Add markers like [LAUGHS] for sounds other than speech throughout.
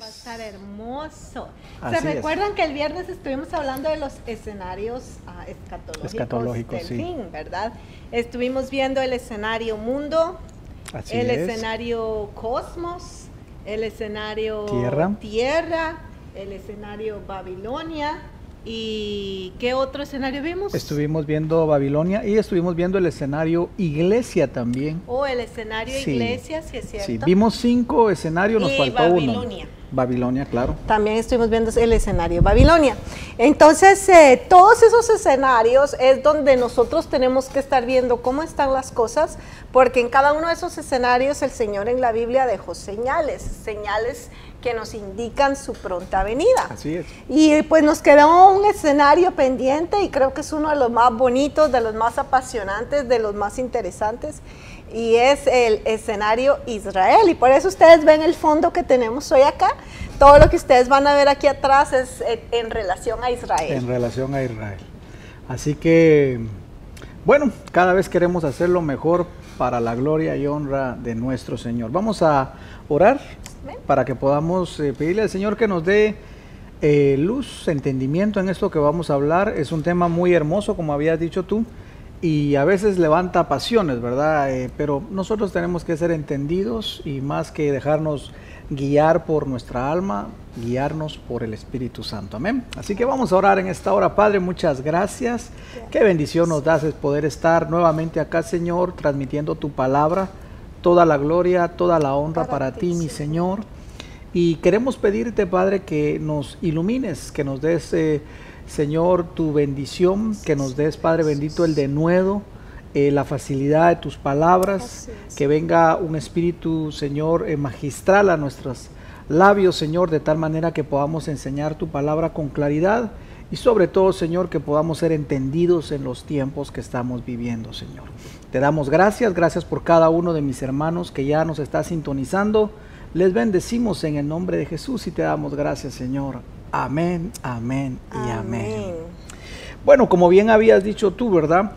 Va a estar hermoso. Así ¿Se es. recuerdan que el viernes estuvimos hablando de los escenarios ah, escatológicos, Escatológicos, del sí. fin, verdad? Estuvimos viendo el escenario mundo, Así el es. escenario cosmos, el escenario Tierra. tierra, el escenario Babilonia y ¿qué otro escenario vimos? Estuvimos viendo Babilonia y estuvimos viendo el escenario iglesia también. O el escenario Sí. iglesia, si es cierto. Sí, vimos cinco escenarios, nos Y faltó Babilonia. uno. Babilonia, claro. También estuvimos viendo el escenario Babilonia. Entonces, eh, todos esos escenarios es donde nosotros tenemos que estar viendo cómo están las cosas, porque en cada uno de esos escenarios el Señor en la Biblia dejó señales, señales que nos indican su pronta venida. Así es. Y pues nos quedó un escenario pendiente y creo que es uno de los más bonitos, de los más apasionantes, de los más interesantes. Y es el escenario Israel. Y por eso ustedes ven el fondo que tenemos hoy acá. Todo lo que ustedes van a ver aquí atrás es en, en relación a Israel. en relación a Israel. Así que, bueno, cada vez queremos hacer lo mejor para la gloria y honra de nuestro Señor. Vamos a orar para que podamos eh, pedirle al Señor que nos dé eh, luz, entendimiento en esto que vamos a hablar. Es un tema muy hermoso, como habías dicho tú, y a veces levanta pasiones, ¿verdad? Eh, pero nosotros tenemos que ser entendidos y más que dejarnos guiar por nuestra alma, guiarnos por el Espíritu Santo. Amén. Así que vamos a orar en esta hora, Padre. Muchas gracias. Qué bendición nos das es poder estar nuevamente acá, Señor, transmitiendo tu palabra. Toda la gloria, toda la honra Para para, ti, mi Señor. Señor. Y queremos pedirte, Padre, que nos ilumines, que nos des, eh, Señor, tu bendición, que nos des, Padre bendito, el denuedo, eh, la facilidad de tus palabras, es. que venga un espíritu, Señor, eh, magistral a nuestros labios, Señor, de tal manera que podamos enseñar tu palabra con claridad y sobre todo, Señor, que podamos ser entendidos en los tiempos que estamos viviendo, Señor. Te damos gracias, gracias por cada uno de mis hermanos que ya nos está sintonizando. Les bendecimos en el nombre de Jesús y te damos gracias, Señor. Amén, amén y amén. Bueno, como bien habías dicho tú, ¿verdad?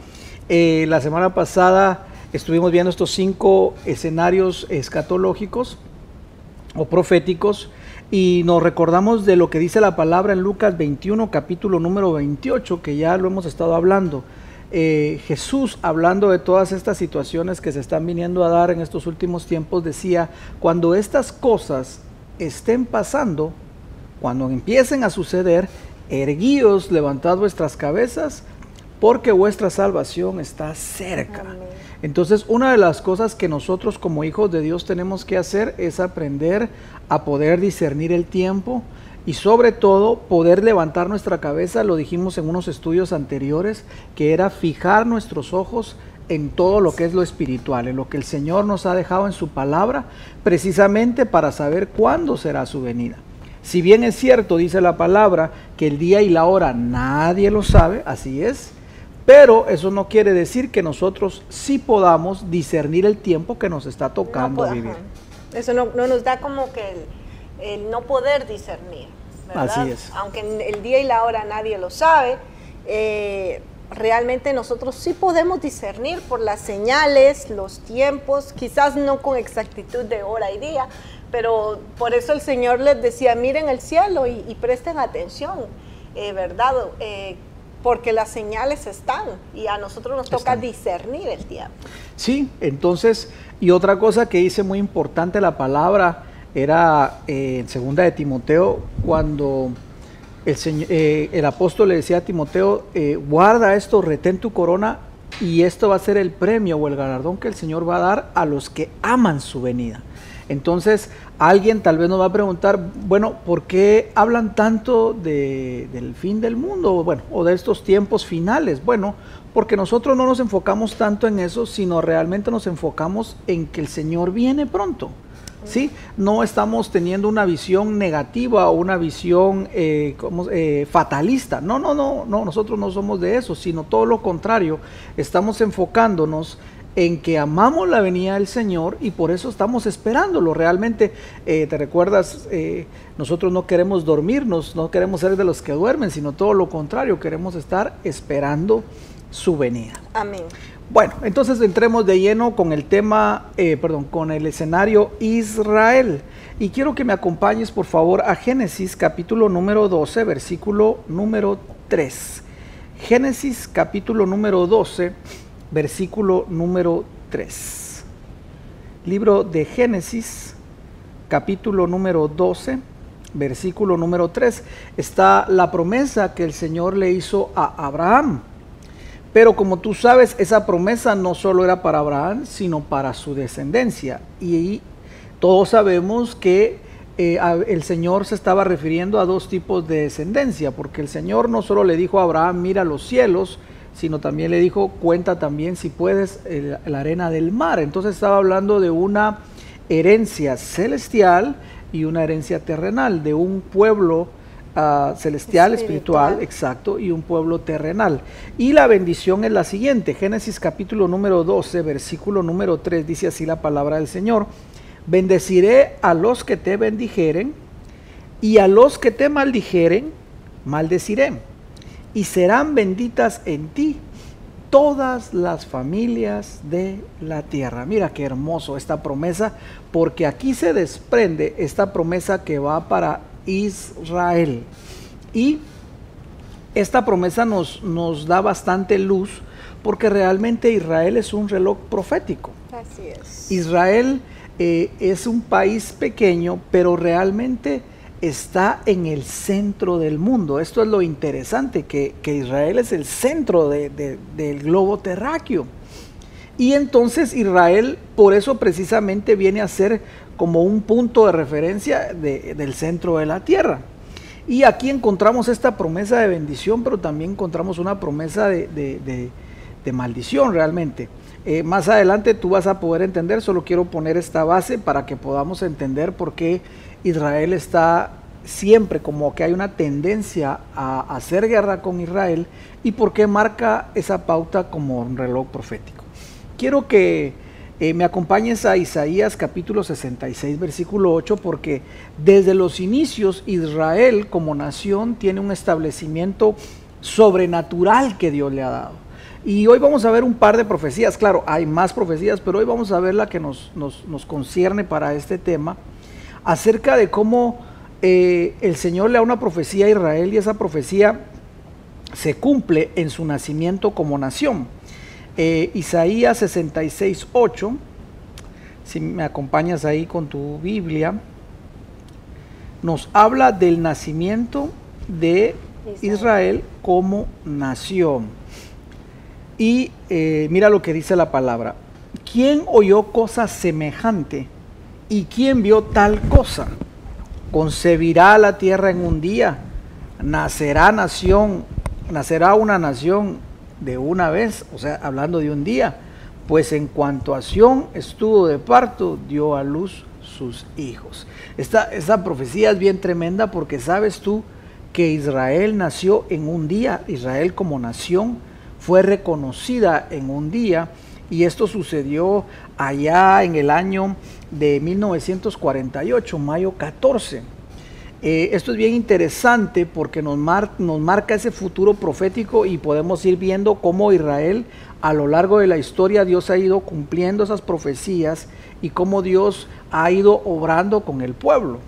Eh, la semana pasada estuvimos viendo estos cinco escenarios escatológicos o proféticos y nos recordamos de lo que dice la palabra en Lucas 21, capítulo número 28, que ya lo hemos estado hablando. Eh, Jesús, hablando de todas estas situaciones que se están viniendo a dar en estos últimos tiempos, decía, cuando estas cosas estén pasando, cuando empiecen a suceder, erguíos, levantad vuestras cabezas, porque vuestra salvación está cerca. Amén. Entonces, una de las cosas que nosotros como hijos de Dios tenemos que hacer es aprender a poder discernir el tiempo y sobre todo poder levantar nuestra cabeza, lo dijimos en unos estudios anteriores, que era fijar nuestros ojos en todo lo que es lo espiritual, en lo que el Señor nos ha dejado en su palabra, precisamente para saber cuándo será su venida. Si bien es cierto, dice la palabra, que el día y la hora nadie lo sabe, así es, pero eso no quiere decir que nosotros sí podamos discernir el tiempo que nos está tocando No, vivir. ajá. Eso no, no nos da como que el, el no poder discernir. ¿verdad? Así es. Aunque el día y la hora nadie lo sabe, eh, realmente nosotros sí podemos discernir por las señales, los tiempos, quizás no con exactitud de hora y día, pero por eso el Señor les decía, miren el cielo y, y presten atención, eh, ¿verdad? Eh, porque las señales están y a nosotros nos toca Están. discernir el tiempo. Sí, entonces, y otra cosa que dice muy importante la palabra era eh, en segunda de Timoteo, cuando el, señor, el apóstol le decía a Timoteo, guarda esto, retén tu corona, y esto va a ser el premio o el galardón que el Señor va a dar a los que aman su venida. Entonces, alguien tal vez nos va a preguntar, bueno, ¿por qué hablan tanto de- del fin del mundo? Bueno, o de estos tiempos finales. Bueno, porque nosotros no nos enfocamos tanto en eso, sino realmente nos enfocamos en que el Señor viene pronto. ¿Sí? No estamos teniendo una visión negativa o una visión eh. Eh, fatalista. No, no, no, no, nosotros no somos de eso, sino todo lo contrario. Estamos enfocándonos en que amamos la venida del Señor y por eso estamos esperándolo. Realmente, eh, te recuerdas, Eh, nosotros no queremos dormirnos, no queremos ser de los que duermen, sino todo lo contrario, queremos estar esperando su venida. Amén. Bueno, entonces entremos de lleno con el tema, eh, perdón, con el escenario Israel. Y quiero que me acompañes, por favor, a Génesis capítulo número 12, versículo número 3. Génesis capítulo número 12, versículo número 3. Libro de Génesis capítulo número 12, versículo número 3. Está la promesa que el Señor le hizo a Abraham. Pero como tú sabes, esa promesa no solo era para Abraham, sino para su descendencia. Y todos sabemos que eh, el Señor se estaba refiriendo a dos tipos de descendencia, porque el Señor no solo le dijo a Abraham, mira los cielos, sino también le dijo, cuenta también si puedes la arena del mar. Entonces estaba hablando de una herencia celestial y una herencia terrenal, de un pueblo ah, celestial, espiritual. exacto, y un pueblo terrenal. Y la bendición es la siguiente, Génesis capítulo número 12, versículo número 3, dice así la palabra del Señor. Bendeciré a los que te bendijeren y a los que te maldijeren, maldeciré. Y serán benditas en ti todas las familias de la tierra. Mira qué hermoso esta promesa, porque aquí se desprende esta promesa que va para Israel. Y esta promesa nos, nos da bastante luz, porque realmente Israel es un reloj profético. Así es. Israel eh, es un país pequeño, pero realmente está en el centro del mundo. Esto es lo interesante, que, Israel es el centro del globo terráqueo. Y entonces Israel por eso precisamente viene a ser como un punto de referencia del centro de la tierra. Y aquí encontramos esta promesa de bendición, pero también encontramos una promesa de maldición realmente. Eh, más adelante tú vas a poder entender, solo quiero poner esta base para que podamos entender por qué Israel está siempre como que hay una tendencia a hacer guerra con Israel y por qué marca esa pauta como un reloj profético. Quiero que eh, me acompañes a Isaías capítulo 66 versículo 8 porque desde los inicios Israel como nación tiene un establecimiento sobrenatural que Dios le ha dado. Y hoy vamos a ver un par de profecías, claro, hay más profecías, pero hoy vamos a ver la que nos, nos, concierne para este tema, acerca de cómo eh, el Señor le da una profecía a Israel y esa profecía se cumple en su nacimiento como nación. Eh, Isaías 66, 8, si me acompañas ahí con tu Biblia, nos habla del nacimiento de Israel como nación. Y eh, mira lo que dice la palabra. ¿Quién oyó cosa semejante? ¿Y quién vio tal cosa? Concebirá la tierra en un día, nacerá nación, nacerá una nación de una vez, o sea, hablando de un día, pues en cuanto a Sión estuvo de parto, dio a luz sus hijos. Esta, esta profecía es bien tremenda porque sabes tú que Israel nació en un día, Israel como nación fue reconocida en un día y esto sucedió allá en el año de 1948, mayo 14. Eh, esto es bien interesante porque nos, nos marca ese futuro profético y podemos ir viendo cómo Israel a lo largo de la historia Dios ha ido cumpliendo esas profecías y cómo Dios ha ido obrando con el pueblo.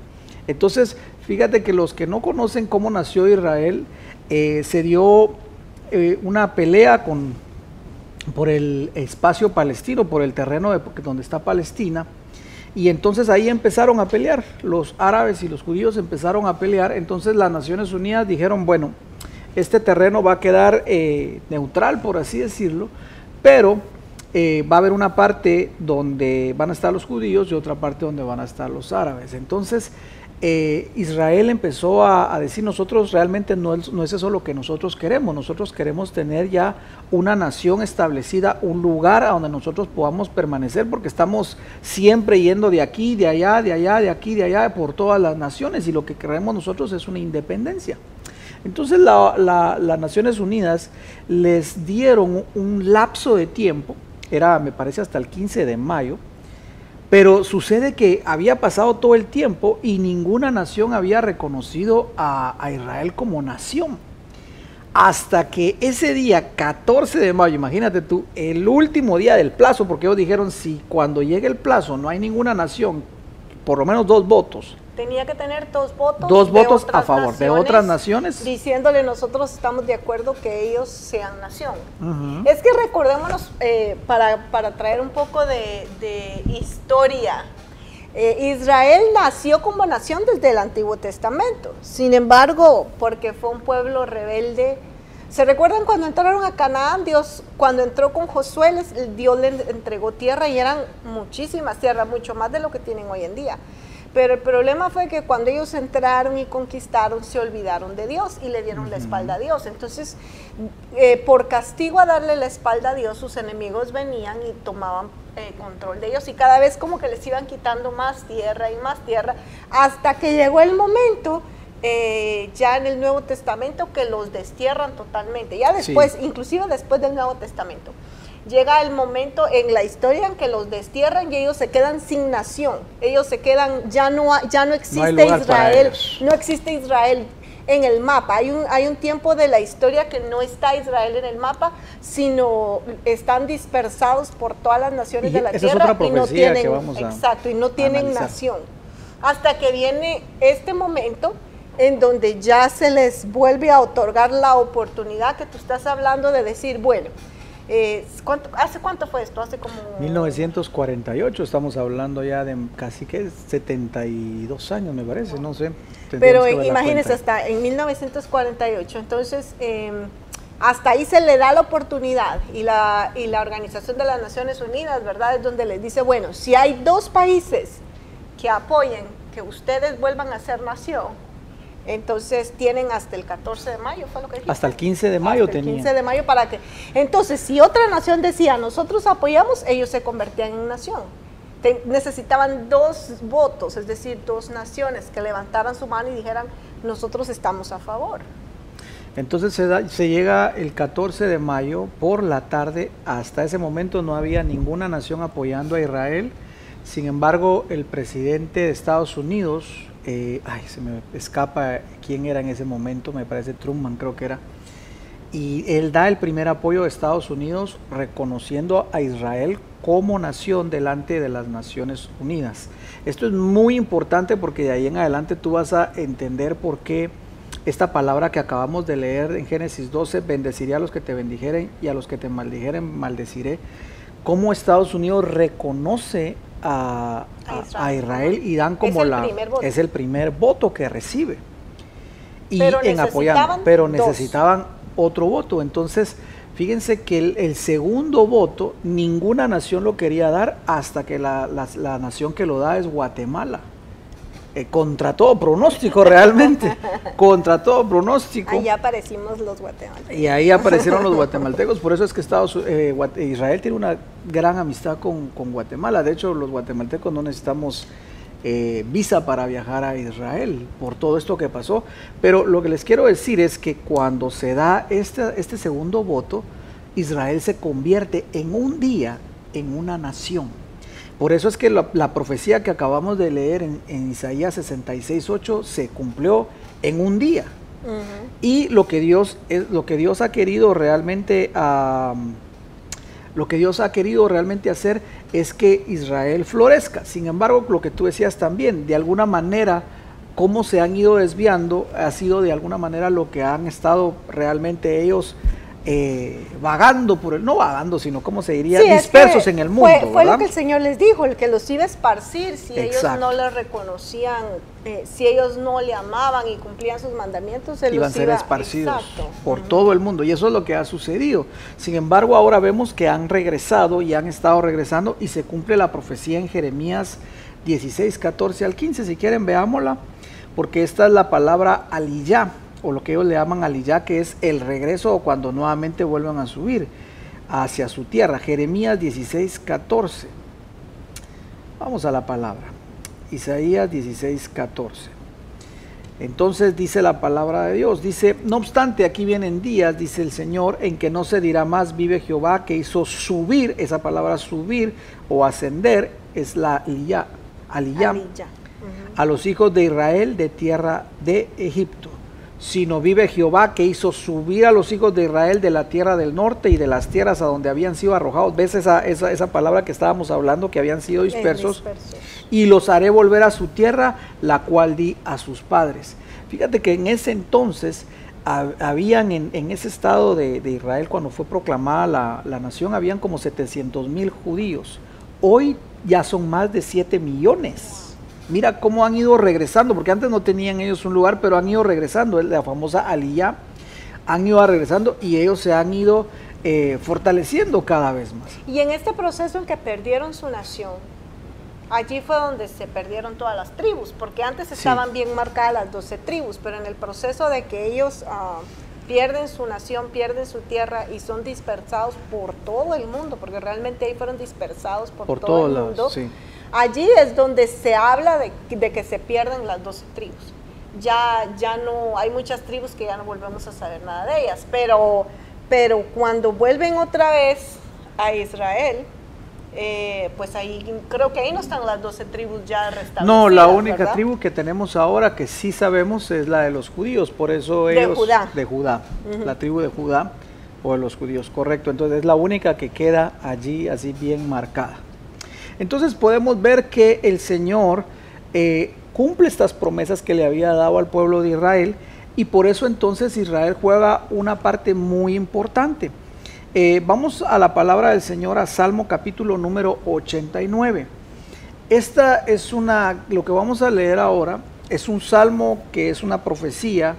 Entonces, fíjate que los que no conocen cómo nació Israel, eh, se dio eh, una pelea con, por el espacio palestino, por el terreno de, donde está Palestina. Y entonces ahí empezaron a pelear, los árabes y los judíos empezaron a pelear, entonces las Naciones Unidas dijeron, bueno, este terreno va a quedar eh, neutral, por así decirlo, pero eh, va a haber una parte donde van a estar los judíos y otra parte donde van a estar los árabes. Entonces eh, Israel empezó a, decir, nosotros realmente no es, no es eso lo que nosotros queremos, nosotros queremos tener ya una nación establecida, un lugar a donde nosotros podamos permanecer, porque estamos siempre yendo de aquí, de allá, de allá, de aquí, de allá, por todas las naciones, y lo que queremos nosotros es una independencia. Entonces las Naciones Unidas les dieron un lapso de tiempo, era me parece hasta el 15 de mayo, pero sucede que había pasado todo el tiempo y ninguna nación había reconocido a, Israel como nación. Hasta que ese día, 14 de mayo, imagínate tú, el último día del plazo, porque ellos dijeron, si cuando llegue el plazo no hay ninguna nación por lo menos dos votos. Tenía que tener dos votos. Dos votos a favor de otras naciones. Diciéndole nosotros estamos de acuerdo que ellos sean nación. Es que recordémonos, eh, para, traer un poco de, historia, eh, Israel nació como nación desde el Antiguo Testamento. Sin embargo, porque fue un pueblo rebelde, ¿Se recuerdan cuando entraron a Canaán? Dios, cuando entró con Josué, Dios le entregó tierra y eran muchísimas tierras, mucho más de lo que tienen hoy en día. Pero el problema fue que cuando ellos entraron y conquistaron, se olvidaron de Dios y le dieron la espalda a Dios. Entonces, eh, por castigo a darle la espalda a Dios, sus enemigos venían y tomaban eh, control de ellos y cada vez como que les iban quitando más tierra y más tierra, hasta que llegó el momento eh, ya en el Nuevo Testamento que los destierran totalmente. Ya después, inclusive después del Nuevo Testamento, llega el momento en la historia en que los destierran y ellos se quedan sin nación. Ellos se quedan, ya no, ya no existe Israel, no existe Israel en el mapa. Hay un, hay un tiempo de la historia que no está Israel en el mapa, sino están dispersados por todas las naciones de la tierra y no tienen, exacto, y no tienen nación. Hasta que viene este momento en donde ya se les vuelve a otorgar la oportunidad que tú estás hablando de decir, bueno, eh, ¿hace cuánto fue esto? Hace como... 1948, estamos hablando ya de casi que 72 años, me parece, no sé. Pero imagínense, hasta en 1948, entonces... Em, hasta ahí se le da la oportunidad y la, y la Organización de las Naciones Unidas, ¿verdad? Es donde les dice, bueno, si hay dos países que apoyen que ustedes vuelvan a ser nación, entonces tienen hasta el 14 de mayo, fue lo que. Hasta el 15 de mayo hasta El 15 de mayo para que. Entonces, si otra nación decía, nosotros apoyamos, ellos se convertían en nación. necesitaban dos votos, es decir, dos naciones que levantaran su mano y dijeran, nosotros estamos a favor. Entonces se, se llega el 14 de mayo por la tarde, hasta ese momento no había ninguna nación apoyando a Israel. Sin embargo, el presidente de Estados Unidos, eh, ay, se me escapa quién era en ese momento, me parece Truman creo que era, y él da el primer apoyo de Estados Unidos reconociendo a Israel como nación delante de las Naciones Unidas. Esto es muy importante porque de ahí en adelante tú vas a entender por qué esta palabra que acabamos de leer en Génesis 12, bendeciré a los que te bendijeren y a los que te maldijeren, maldeciré, cómo Estados Unidos reconoce a, Israel. y dan como la es el primer voto que recibe. Y en apoyando pero necesitaban otro voto. Entonces fíjense que el, segundo voto ninguna nación lo quería dar hasta que la, la nación que lo da es Guatemala eh, contra todo pronóstico realmente, [LAUGHS] contra todo pronóstico. Ahí aparecimos los guatemaltecos. Y ahí aparecieron los guatemaltecos, por eso es que Estados, eh, Israel tiene una gran amistad con, Guatemala, de hecho los guatemaltecos no necesitamos eh, visa para viajar a Israel por todo esto que pasó, pero lo que les quiero decir es que cuando se da este, este segundo voto, Israel se convierte en un día en una nación por eso es que la, profecía que acabamos de leer en, en Isaías 66.8 se cumplió en un día. Y lo que Dios es lo que Dios ha querido realmente lo que Dios ha querido realmente hacer es que Israel florezca. Sin embargo, lo que tú decías también, de alguna manera cómo se han ido desviando ha sido de alguna manera lo que han estado realmente ellos eh, vagando por el, no vagando, sino como se diría, dispersos en el mundo. Fue, lo que el Señor les dijo, el que los iba a esparcir si ellos no le reconocían, eh, si ellos no le amaban y cumplían sus mandamientos, él iban a ser esparcidos por todo el mundo. Y eso es lo que ha sucedido. Sin embargo, ahora vemos que han regresado y han estado regresando y se cumple la profecía en Jeremías 16, 14 al 15. Si quieren, veámosla, porque esta es la palabra aliyah o lo que ellos le llaman aliyah, que es el regreso o cuando nuevamente vuelvan a subir hacia su tierra. Jeremías 16, 14. Vamos a la palabra. Isaías 16, 14. Entonces dice la palabra de Dios, dice, no obstante, aquí vienen días, dice el Señor, en que no se dirá más, vive Jehová, que hizo subir, esa palabra subir o ascender, es la aliyah, a los hijos de Israel de tierra de Egipto sino vive Jehová que hizo subir a los hijos de Israel de la tierra del norte y de las tierras a donde habían sido arrojados. ¿Ves esa, esa, esa palabra que estábamos hablando, que habían sido dispersos? dispersos. Y los haré volver a su tierra, la cual di a sus padres. Fíjate que en ese entonces hab- habían en, en ese estado de, de Israel, cuando fue proclamada la, la nación, habían como 700 mil judíos. Hoy ya son más de 7 millones. Mira cómo han ido regresando, porque antes no tenían ellos un lugar, pero han ido regresando. La famosa Aliyah han ido regresando y ellos se han ido eh, fortaleciendo cada vez más. Y en este proceso en que perdieron su nación, allí fue donde se perdieron todas las tribus, porque antes estaban bien marcadas las 12 tribus, pero en el proceso de que ellos ah, pierden su nación, pierden su tierra y son dispersados por todo el mundo, porque realmente ahí fueron dispersados por, Por todo todos el lados, mundo. sí. Allí es donde se habla de, de que se pierden las 12 tribus. Ya, ya no, hay muchas tribus que ya no volvemos a saber nada de ellas, pero, pero cuando vuelven otra vez a Israel, eh, pues ahí creo que ahí no están las 12 tribus ya restablecidas. No, la única ¿verdad? tribu que tenemos ahora que sí sabemos es la de los judíos, por eso De ellos Judá. de Judá, la tribu de Judá o de los judíos, correcto. Entonces es la única que queda allí así bien marcada. Entonces podemos ver que el Señor eh, cumple estas promesas que le había dado al pueblo de Israel y por eso entonces Israel juega una parte muy importante. Eh, vamos a la palabra del Señor a Salmo capítulo número 89. Esta es una, lo que vamos a leer ahora, es un salmo que es una profecía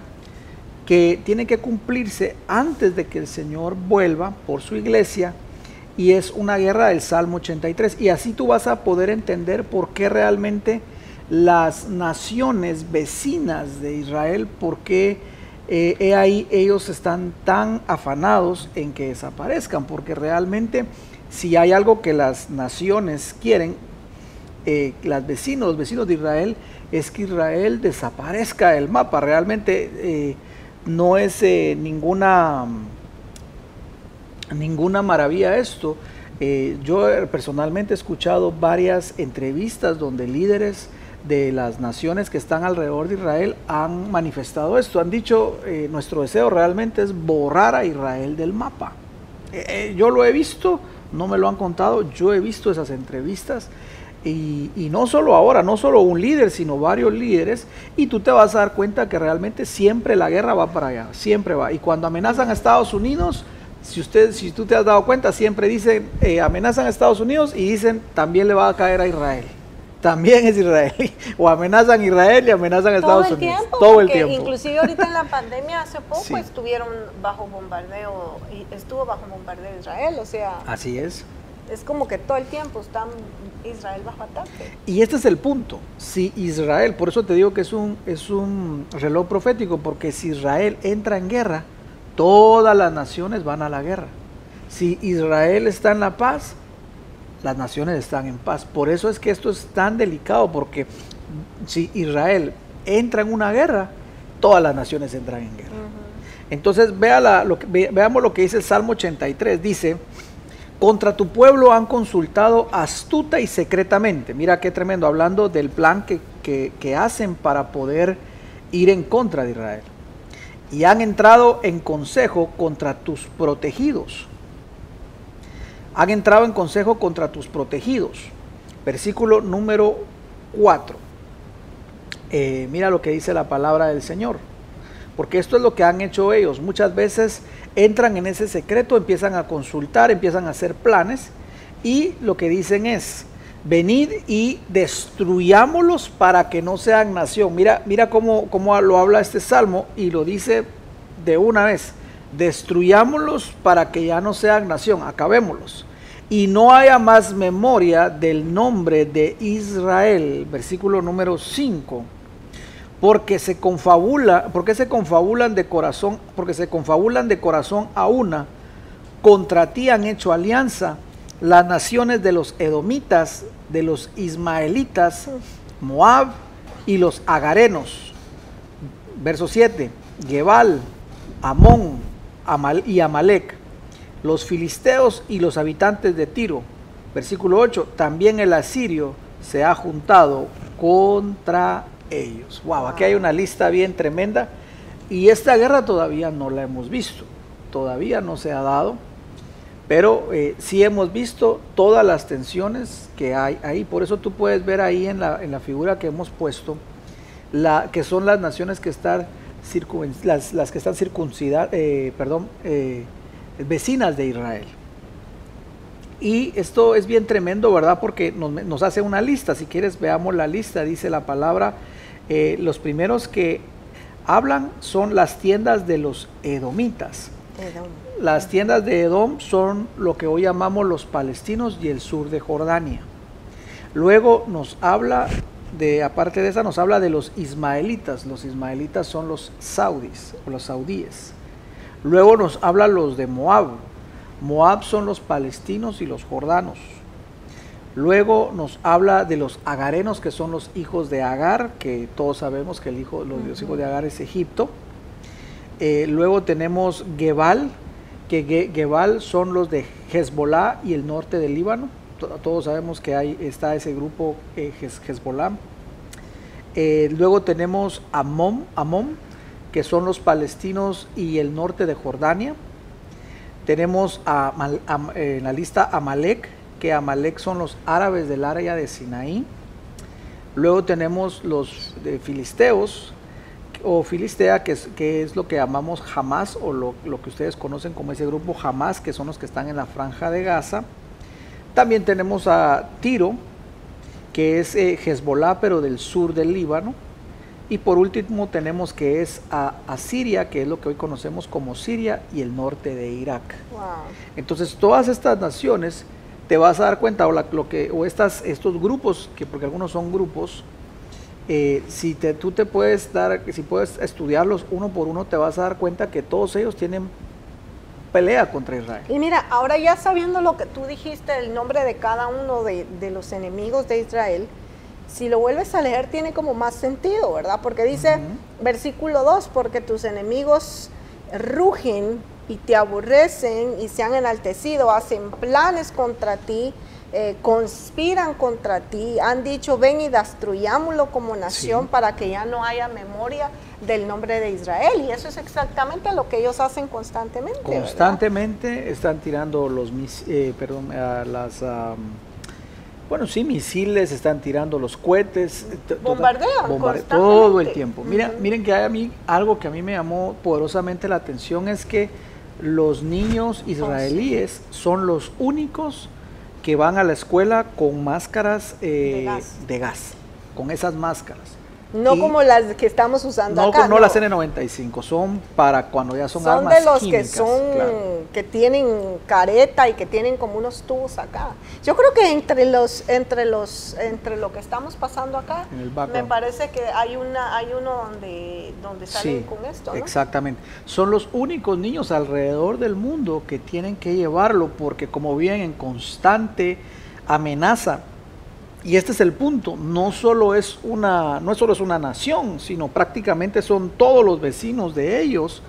que tiene que cumplirse antes de que el Señor vuelva por su iglesia y es una guerra del Salmo 83. Y así tú vas a poder entender por qué realmente las naciones vecinas de Israel, por qué eh, he ahí ellos están tan afanados en que desaparezcan, porque realmente si hay algo que las naciones quieren, eh, las vecinos, los vecinos de Israel, es que Israel desaparezca del mapa. Realmente eh, no es ninguna, ninguna maravilla esto. Eh, yo eh, personalmente he escuchado varias entrevistas donde líderes de las naciones que están alrededor de Israel han manifestado esto. Han dicho, eh, nuestro deseo realmente es borrar a Israel del mapa. Yo lo he visto, no me lo han contado, yo he visto esas entrevistas. Y, y no solo ahora, no solo un líder, sino varios líderes, y tú te vas a dar cuenta que realmente siempre la guerra va para allá, siempre va. Y cuando amenazan a Estados Unidos, si, usted, si tú te has dado cuenta, siempre dicen, eh, amenazan a Estados Unidos y dicen, también le va a caer a Israel. [LAUGHS] También es israelí. [LAUGHS] O amenazan a Israel y amenazan a Estados Unidos. tiempo, todo el tiempo. inclusive ahorita en la [LAUGHS] pandemia hace poco Sí. estuvieron bajo bombardeo, estuvo bajo bombardeo Israel, o sea, Así es. es como que todo el tiempo está Israel bajo ataque. Y este es el punto. Si Israel, por eso te digo que es un, es un reloj profético, porque si Israel entra en guerra, todas las naciones van a la guerra. Si Israel está en la paz, las naciones están en paz. Por eso es que esto es tan delicado, porque si Israel entra en una guerra, todas las naciones entran en guerra. Entonces vea la- lo que- ve- veamos lo que dice el Salmo 83. Dice, contra tu pueblo han consultado astuta y secretamente. Mira qué tremendo, hablando del plan que, que- que hacen para poder ir en contra de Israel. Y han entrado en consejo contra tus protegidos. Han entrado en consejo contra tus protegidos. Versículo número 4. Eh, mira lo que dice la palabra del Señor. Porque esto es lo que han hecho ellos. Muchas veces entran en ese secreto, empiezan a consultar, empiezan a hacer planes y lo que dicen es, venid y destruyámoslos para que no sean nación. Mira, mira cómo, cómo lo habla este salmo y lo dice de una vez. Destruyámoslos para que ya no sean nación, acabémoslos. Y no haya más memoria del nombre de Israel. Versículo número 5 porque se confabula, porque se confabulan de corazón, porque se confabulan de corazón a una, contra ti han hecho alianza las naciones de los edomitas, de los ismaelitas, Moab y los agarenos. Verso 7, Gebal, Amón Amal y Amalek, los filisteos y los habitantes de Tiro. Versículo 8, también el asirio se ha juntado contra ellos. Wow, aquí hay una lista bien tremenda Y esta guerra todavía no la hemos visto, todavía no se ha dado, pero eh, sí hemos visto todas las tensiones que hay ahí. Por eso tú puedes ver ahí en la, en la figura que hemos puesto, la, que son las naciones que están, las, las que están circuncidadas, eh, perdón, eh, vecinas de Israel. Y esto es bien tremendo, ¿verdad? Porque nos, nos, hace una lista. Si quieres, veamos la lista. Dice la palabra, los primeros que hablan son las tiendas de los edomitas. Las tiendas de Edom son lo que hoy llamamos los palestinos y el sur de Jordania. Luego nos habla de, aparte de esa, nos habla de los ismaelitas. Los ismaelitas son los saudis o los saudíes. Luego nos habla los de Moab. Moab son los palestinos y los jordanos. Luego nos habla de los agarenos, que son los hijos de Agar, que todos sabemos que el hijo, los, hijos de Agar es Egipto. Eh, luego tenemos Gebal, que Gebal son los de Hezbollah y el norte del Líbano. Todos sabemos que ahí está ese grupo eh, Hezbollah. Eh, luego tenemos Amom, Amom, que son los palestinos y el norte de Jordania. Tenemos en la lista Amalek, que Amalek son los árabes del área de Sinaí. Luego tenemos los filisteos o filistea, que es, que es lo que llamamos Hamas o lo, que ustedes conocen como ese grupo Hamas, que son los que están en la franja de Gaza. También tenemos a Tiro, que es eh, Hezbollah, pero del sur del Líbano. Y por último tenemos que es a, Siria, que es lo que hoy conocemos como Siria y el norte de Irak. Entonces todas estas naciones te vas a dar cuenta, o, lo que, o estas, estos grupos, que porque algunos son grupos, eh, si te, tú te puedes dar, si puedes estudiarlos uno por uno, te vas a dar cuenta que todos ellos tienen pelea contra Israel. Y mira, ahora ya sabiendo lo que tú dijiste, el nombre de cada uno de, los enemigos de Israel, si lo vuelves a leer tiene como más sentido, ¿verdad? Porque dice, versículo 2, porque tus enemigos rugen y te aborrecen y se han enaltecido, hacen planes contra ti, eh, conspiran contra ti, han dicho ven y destruyámoslo como nación para que ya no haya memoria del nombre de Israel. Y eso es exactamente lo que ellos hacen constantemente. Constantemente están tirando los, eh, perdón, las... bueno, sí, misiles, están tirando los cohetes. Bombardean. todo el tiempo. Mira, Miren que hay a mí algo que a mí me llamó poderosamente la atención es que los niños israelíes son los únicos que van a la escuela con máscaras eh, de gas, con esas máscaras. No como las que estamos usando no, acá. No, las N95, son para cuando ya son, son armas de los que son, que tienen careta y que tienen como unos tubos acá. Yo creo que entre los, entre los, entre lo que estamos pasando acá, me parece que hay una, hay uno donde, donde salen con esto. Exactamente. Son los únicos niños alrededor del mundo que tienen que llevarlo porque como viven en constante amenaza y este es el punto, no solo es una, no solo es una nación, sino prácticamente son todos los vecinos de ellos.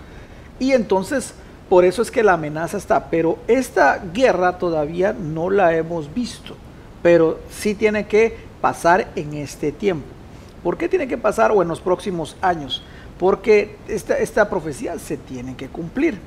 Y entonces, por eso es que la amenaza está. Pero esta guerra todavía no la hemos visto, pero sí tiene que pasar en este tiempo. ¿Por qué tiene que pasar o en los próximos años? Porque esta, esta profecía se tiene que cumplir.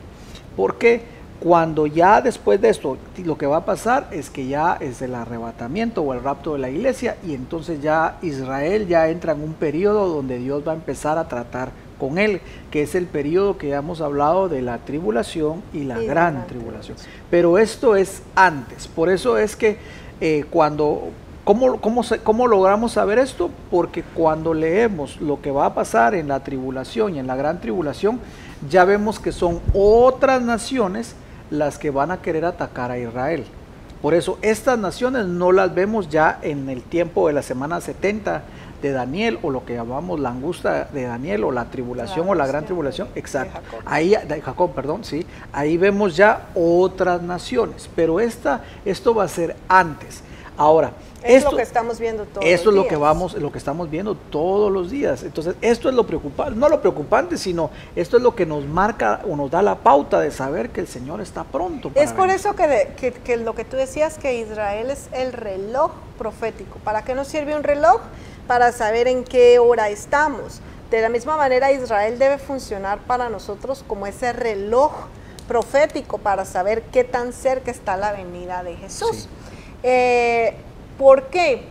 Porque cuando ya después de esto, lo que va a pasar es que ya es el arrebatamiento o el rapto de la iglesia y entonces ya Israel ya entra en un periodo donde Dios va a empezar a tratar con él, que es el periodo que ya hemos hablado de la tribulación y la gran tribulación. Pero esto es antes, por eso es que eh, cuando ¿Cómo, cómo, ¿Cómo, logramos saber esto? Porque cuando leemos lo que va a pasar en la tribulación y en la gran tribulación, ya vemos que son otras naciones las que van a querer atacar a Israel. Por eso estas naciones no las vemos ya en el tiempo de la semana 70 de Daniel o lo que llamamos la angustia de Daniel o la tribulación o la gran tribulación, exacto. Ahí de Jacob, perdón, sí. Ahí vemos ya otras naciones, pero esta esto va a ser antes. Ahora, es lo que estamos viendo todos Esto es lo que vamos, lo que estamos viendo todos los días. Entonces, esto es lo preocupante, no lo preocupante, sino esto es lo que nos marca o nos da la pauta de saber que el Señor está pronto. es por eso que, que, lo que tú decías que Israel es el reloj profético. ¿Para qué nos sirve un reloj? Para saber en qué hora estamos De la misma manera, Israel debe funcionar para nosotros como ese reloj profético para saber qué tan cerca está la venida de Jesús. Eh, ¿Por qué?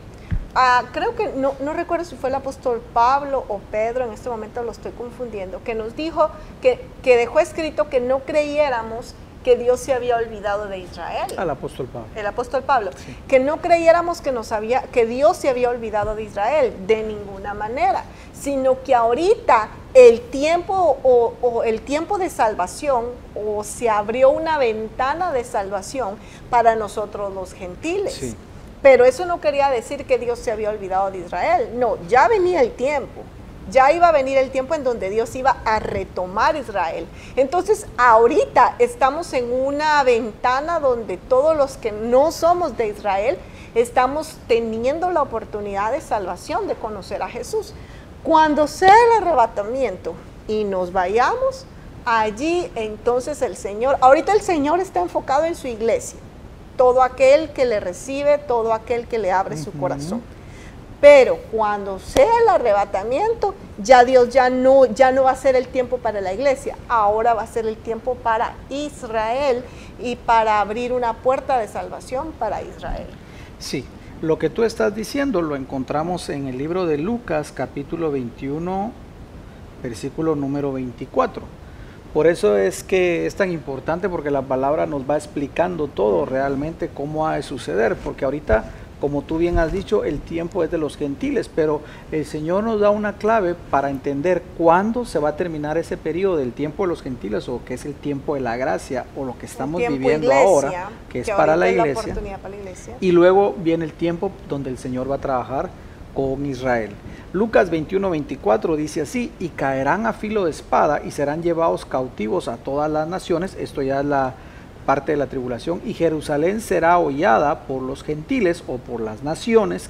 Ah, creo que no, recuerdo si fue el apóstol Pablo o Pedro, en este momento lo estoy confundiendo, que nos dijo que, que dejó escrito que no creyéramos que Dios se había olvidado de Israel. Al apóstol Pablo. El apóstol Pablo. Que no creyéramos que, nos había, que Dios se había olvidado de Israel, de ninguna manera, sino que ahorita el tiempo o, o, el tiempo de salvación o se abrió una ventana de salvación para nosotros los gentiles. Sí. Pero eso no quería decir que Dios se había olvidado de Israel. No, ya venía el tiempo ya iba a venir el tiempo en donde Dios iba a retomar Israel. Entonces, ahorita estamos en una ventana donde todos los que no somos de Israel estamos teniendo la oportunidad de salvación, de conocer a Jesús. Cuando sea el arrebatamiento y nos vayamos, allí entonces el Señor, ahorita el Señor está enfocado en su iglesia, todo aquel que le recibe, todo aquel que le abre su corazón. Pero cuando sea el arrebatamiento, ya Dios ya no, ya no va a ser el tiempo para la iglesia, ahora va a ser el tiempo para Israel y para abrir una puerta de salvación para Israel. Sí, lo que tú estás diciendo lo encontramos en el libro de Lucas capítulo 21, versículo número 24. Por eso es que es tan importante porque la palabra nos va explicando todo realmente cómo ha de suceder, porque ahorita como tú bien has dicho, el tiempo es de los gentiles, pero el Señor nos da una clave para entender cuándo se va a terminar ese periodo del tiempo de los gentiles o que es el tiempo de la gracia o lo que estamos viviendo ahora, que, es para la, iglesia. para la iglesia. Y luego viene el tiempo donde el Señor va a trabajar con Israel. Lucas 21, 24 dice así, y caerán a filo de espada y serán llevados cautivos a todas las naciones. Esto ya es la parte de la tribulación, y Jerusalén será hollada por los gentiles o por las naciones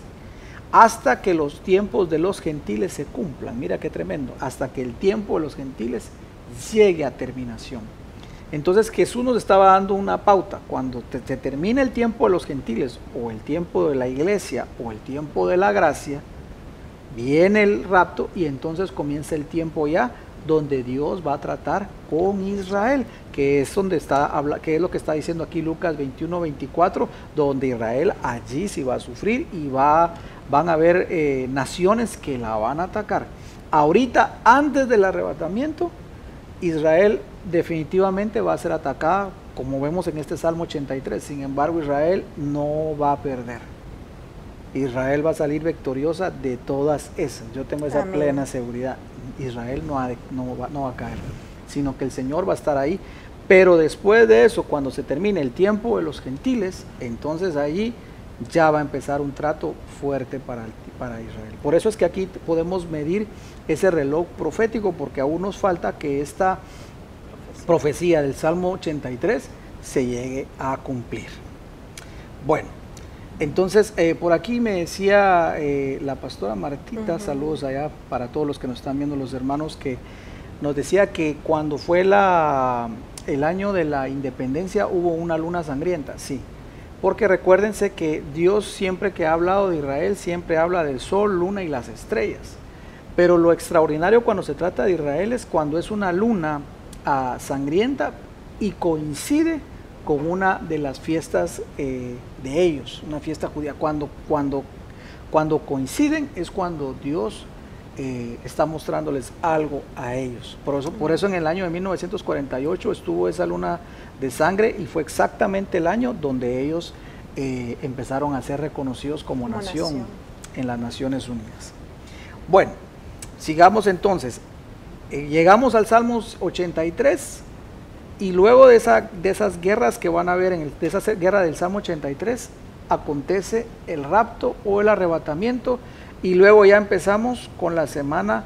hasta que los tiempos de los gentiles se cumplan. Mira qué tremendo, hasta que el tiempo de los gentiles llegue a terminación. Entonces Jesús nos estaba dando una pauta. Cuando se termine el tiempo de los gentiles o el tiempo de la iglesia o el tiempo de la gracia, viene el rapto y entonces comienza el tiempo ya donde Dios va a tratar con Israel, que es donde está que es lo que está diciendo aquí Lucas 21, 24, donde Israel allí sí va a sufrir y va, van a haber eh, naciones que la van a atacar. Ahorita, antes del arrebatamiento, Israel definitivamente va a ser atacada, como vemos en este Salmo 83. Sin embargo, Israel no va a perder. Israel va a salir victoriosa de todas esas. Yo tengo esa plena seguridad. Israel no, no, va, a caer, sino que el Señor va a estar ahí. Pero después de eso, cuando se termine el tiempo de los gentiles, entonces allí ya va a empezar un trato fuerte para, para Israel. Por eso es que aquí podemos medir ese reloj profético, porque aún nos falta que esta profecía del Salmo 83 se llegue a cumplir. Bueno, entonces, eh, por aquí me decía eh, la pastora Martita, saludos allá para todos los que nos están viendo, los hermanos, que nos decía que cuando fue la, el año de la independencia hubo una luna sangrienta, sí. Porque recuérdense que Dios siempre que ha hablado de Israel, siempre habla del sol, luna y las estrellas. Pero lo extraordinario cuando se trata de Israel es cuando es una luna ah, sangrienta y coincide con una de las fiestas eh, de ellos, una fiesta judía. Cuando, cuando, cuando coinciden es cuando Dios eh, está mostrándoles algo a ellos. Por eso, por eso en el año de 1948 estuvo esa luna de sangre y fue exactamente el año donde ellos eh, empezaron a ser reconocidos como, nación, nación en las Naciones Unidas. Bueno, sigamos entonces. llegamos al Salmos 83 y luego de, de esas guerras que van a haber, en de esa guerra del Salmo 83, acontece el rapto o el arrebatamiento y luego ya empezamos con la semana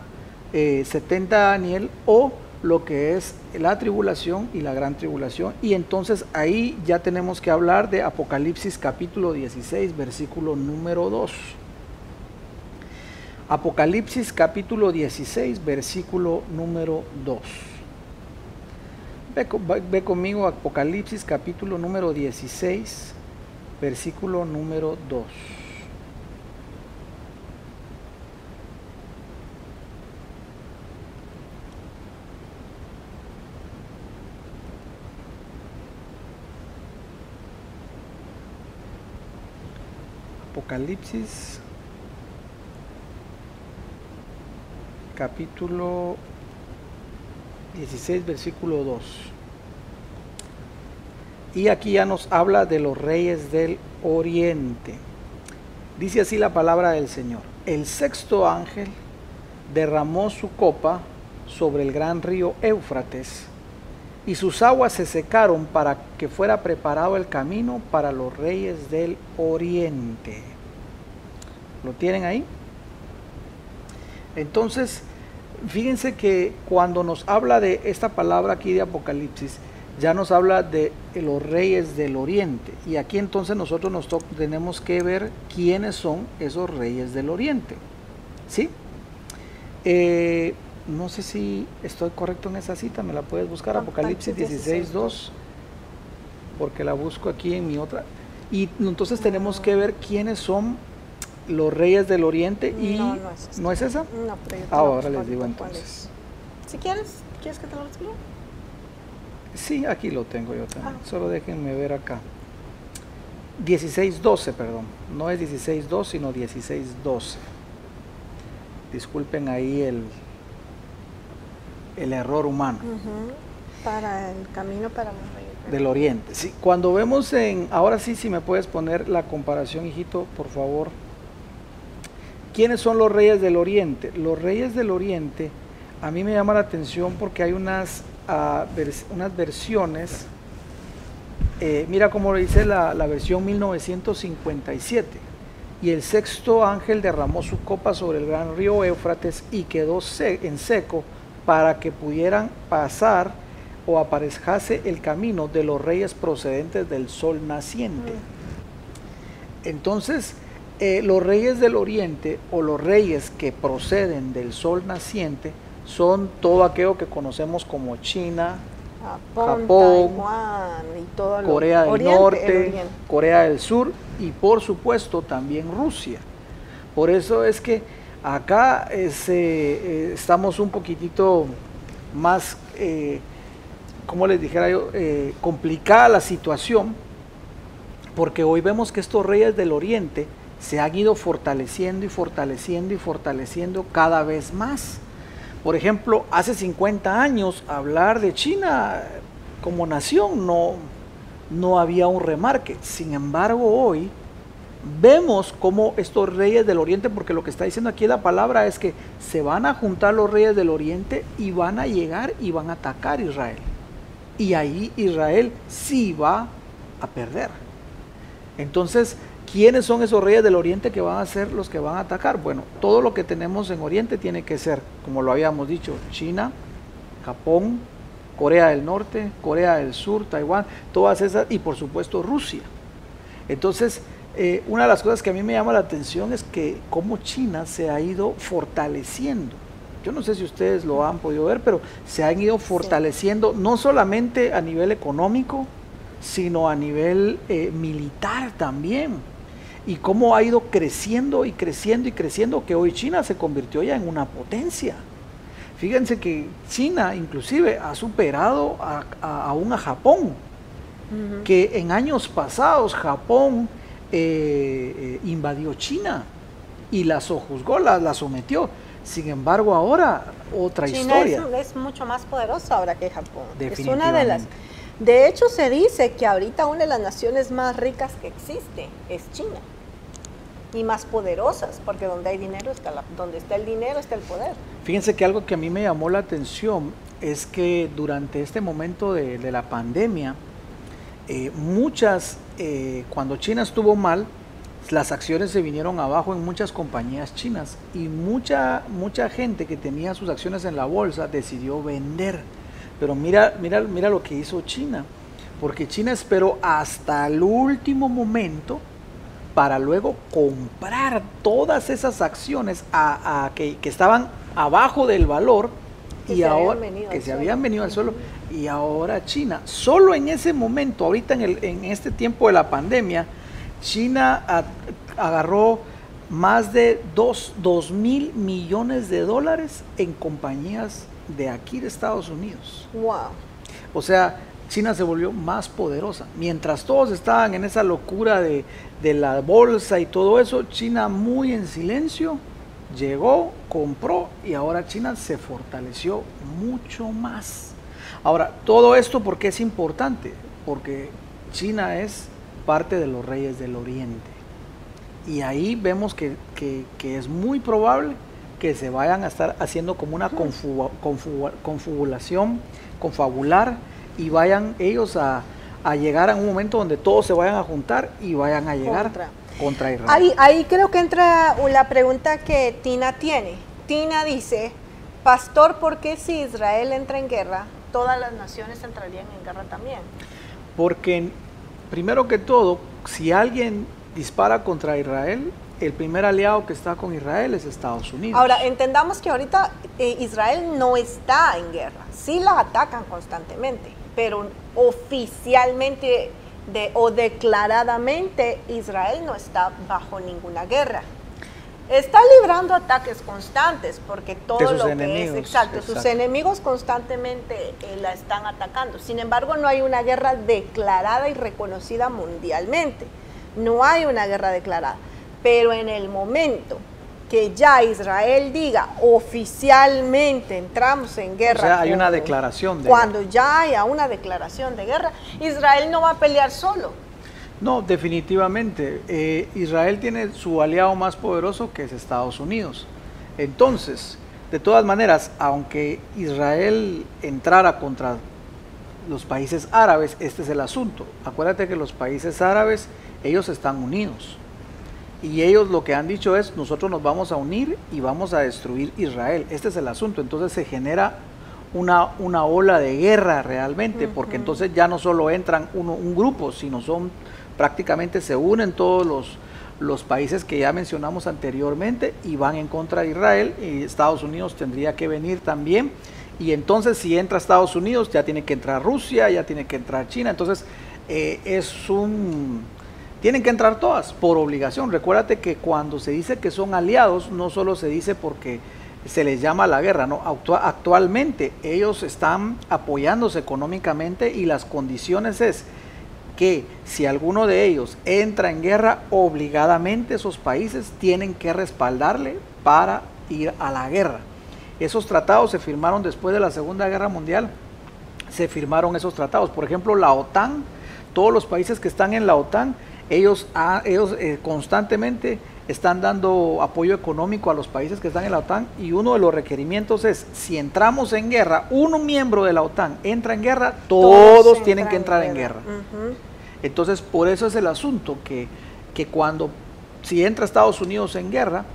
70 eh, de Daniel o lo que es la tribulación y la gran tribulación. Y entonces ahí ya tenemos que hablar de Apocalipsis capítulo 16, versículo número 2. Apocalipsis capítulo 16, versículo número 2. Ve, conmigo Apocalipsis capítulo número 16, versículo número 2. Apocalipsis capítulo 16, versículo 2. Y aquí ya nos habla de los reyes del oriente. Dice así la palabra del Señor. El sexto ángel derramó su copa sobre el gran río Éufrates y sus aguas se secaron para que fuera preparado el camino para los reyes del oriente. ¿Lo tienen ahí? Entonces, fíjense que cuando nos habla de esta palabra aquí de Apocalipsis, ya nos habla de los reyes del oriente. Y aquí entonces nosotros nos tenemos que ver quiénes son esos reyes del oriente. ¿Sí? Eh, no sé si estoy correcto en esa cita, me la puedes buscar, Apocalipsis 16, 2, porque la busco aquí en mi otra. Y entonces tenemos que ver quiénes son los reyes del oriente y... No, no es, ¿no es esa. No, pero yo ah, ahora les digo entonces. Si quieres, ¿quieres que te lo explique? Sí, aquí lo tengo yo también. Ah. Solo déjenme ver acá. 16.12, perdón. No es 16.2, sino 16.12. Disculpen ahí el, el error humano. Para el camino para los reyes. Del oriente. Sí, cuando vemos en, ahora sí, si me puedes poner la comparación, hijito, por favor. ¿Quiénes son los reyes del oriente? Los reyes del oriente, a mí me llama la atención porque hay unas, uh, unas versiones, eh, mira cómo lo dice la, la versión 1957 y el sexto ángel derramó su copa sobre el gran río Éufrates y quedó en seco para que pudieran pasar o aparejase el camino de los reyes procedentes del sol naciente. Mm. Entonces, eh, los reyes del oriente o los reyes que proceden del sol naciente son todo aquello que conocemos como China, Japón, Corea del Norte, Corea del Sur y por supuesto también Rusia. Por eso es que Acá eh, estamos un poquitito más, eh, como les dijera yo, eh, complicada la situación, porque hoy vemos que estos reyes del oriente se han ido fortaleciendo y fortaleciendo y fortaleciendo cada vez más. Por ejemplo, hace 50 años hablar de China como nación no, no había un remarque. Sin embargo, hoy vemos cómo estos reyes del oriente, porque lo que está diciendo aquí la palabra es que se van a juntar los reyes del oriente y van a llegar y van a atacar Israel. Y ahí Israel sí va a perder. Entonces, ¿quiénes son esos reyes del oriente que van a ser los que van a atacar? Bueno, todo lo que tenemos en oriente tiene que ser, como lo habíamos dicho, China, Japón, Corea del Norte, Corea del Sur, Taiwán, todas esas, y por supuesto Rusia. Entonces, eh, una de las cosas que a mí me llama la atención es que cómo China se ha ido fortaleciendo. Yo no sé si ustedes lo han podido ver, pero se han ido fortaleciendo no solamente a nivel económico, sino a nivel eh, militar también. Y cómo ha ido creciendo y creciendo y creciendo, que hoy China se convirtió ya en una potencia. Fíjense que China inclusive ha superado a, aún a Japón, que en años pasados Japón eh, eh, invadió China y la sojuzgó, la, la sometió. Sin embargo, ahora otra historia. Es, es mucho más poderosa ahora que Japón. Es una de las. De hecho, se dice que ahorita una de las naciones más ricas que existe es China y más poderosas, porque donde hay dinero está la, donde está el dinero está el poder. Fíjense que algo que a mí me llamó la atención es que durante este momento de, la pandemia, eh, muchas, eh, cuando China estuvo mal, las acciones se vinieron abajo en muchas compañías chinas y mucha, mucha gente que tenía sus acciones en la bolsa decidió vender. Pero mira, mira, mira lo que hizo China, porque China esperó hasta el último momento para luego comprar todas esas acciones a, que, que, estaban abajo del valor y ahora que se habían venido al suelo. Y ahora China. Solo en ese momento, ahorita en, el, en este tiempo de la pandemia, China agarró más de 2 mil millones de dólares en compañías de aquí de Estados Unidos. Wow. O sea, China se volvió más poderosa. Mientras todos estaban en esa locura de, de la bolsa y todo eso, China muy en silencio llegó, compró y ahora China se fortaleció mucho más. Ahora, todo esto porque es importante, porque China es parte de los reyes del oriente. Y ahí vemos que, es muy probable que se vayan a estar haciendo como una confabulación, confabular, y vayan ellos a, llegar a un momento donde todos se vayan a juntar y vayan a llegar contra, Israel. Ahí, ahí creo que entra la pregunta que Tina tiene. Tina dice, Pastor, ¿por qué si Israel entra en guerra, todas las naciones entrarían en guerra también? Porque primero que todo, si alguien dispara contra Israel, el primer aliado que está con Israel es Estados Unidos. Ahora, entendamos que ahorita eh, Israel no está en guerra, sí la atacan constantemente, pero oficialmente o declaradamente Israel no está bajo ninguna guerra. Está librando ataques constantes porque todo lo que es exacto, sus enemigos constantemente eh, la están atacando. Sin embargo, no hay una guerra declarada y reconocida mundialmente. No hay una guerra declarada. Pero en el momento que ya Israel diga oficialmente entramos en guerra. O sea, hay una declaración de Cuando ya haya una declaración de guerra, Israel no va a pelear solo no, definitivamente. Eh, Israel tiene su aliado más poderoso que es Estados Unidos. Entonces, de todas maneras, aunque Israel entrara contra los países árabes, este es el asunto. Acuérdate que los países árabes, ellos están unidos. Y ellos lo que han dicho es, nosotros nos vamos a unir y vamos a destruir Israel. Este es el asunto. Entonces se genera una, una ola de guerra realmente, porque entonces ya no solo entran uno, un grupo, sino son prácticamente se unen todos los, los países que ya mencionamos anteriormente y van en contra de Israel y Estados Unidos tendría que venir también. Y entonces si entra Estados Unidos ya tiene que entrar Rusia, ya tiene que entrar China. Entonces eh, es un... Tienen que entrar todas por obligación. Recuérdate que cuando se dice que son aliados, no solo se dice porque se les llama la guerra, ¿no? actualmente ellos están apoyándose económicamente y las condiciones es que si alguno de ellos entra en guerra, obligadamente esos países tienen que respaldarle para ir a la guerra. Esos tratados se firmaron después de la Segunda Guerra Mundial. Se firmaron esos tratados. Por ejemplo, la OTAN, todos los países que están en la OTAN, ellos, ellos eh, constantemente están dando apoyo económico a los países que están en la OTAN y uno de los requerimientos es, si entramos en guerra, uno miembro de la OTAN entra en guerra, todos, tienen que entrar en guerra. Entonces, por eso es el asunto, que, que cuando, si entra Estados Unidos en guerra,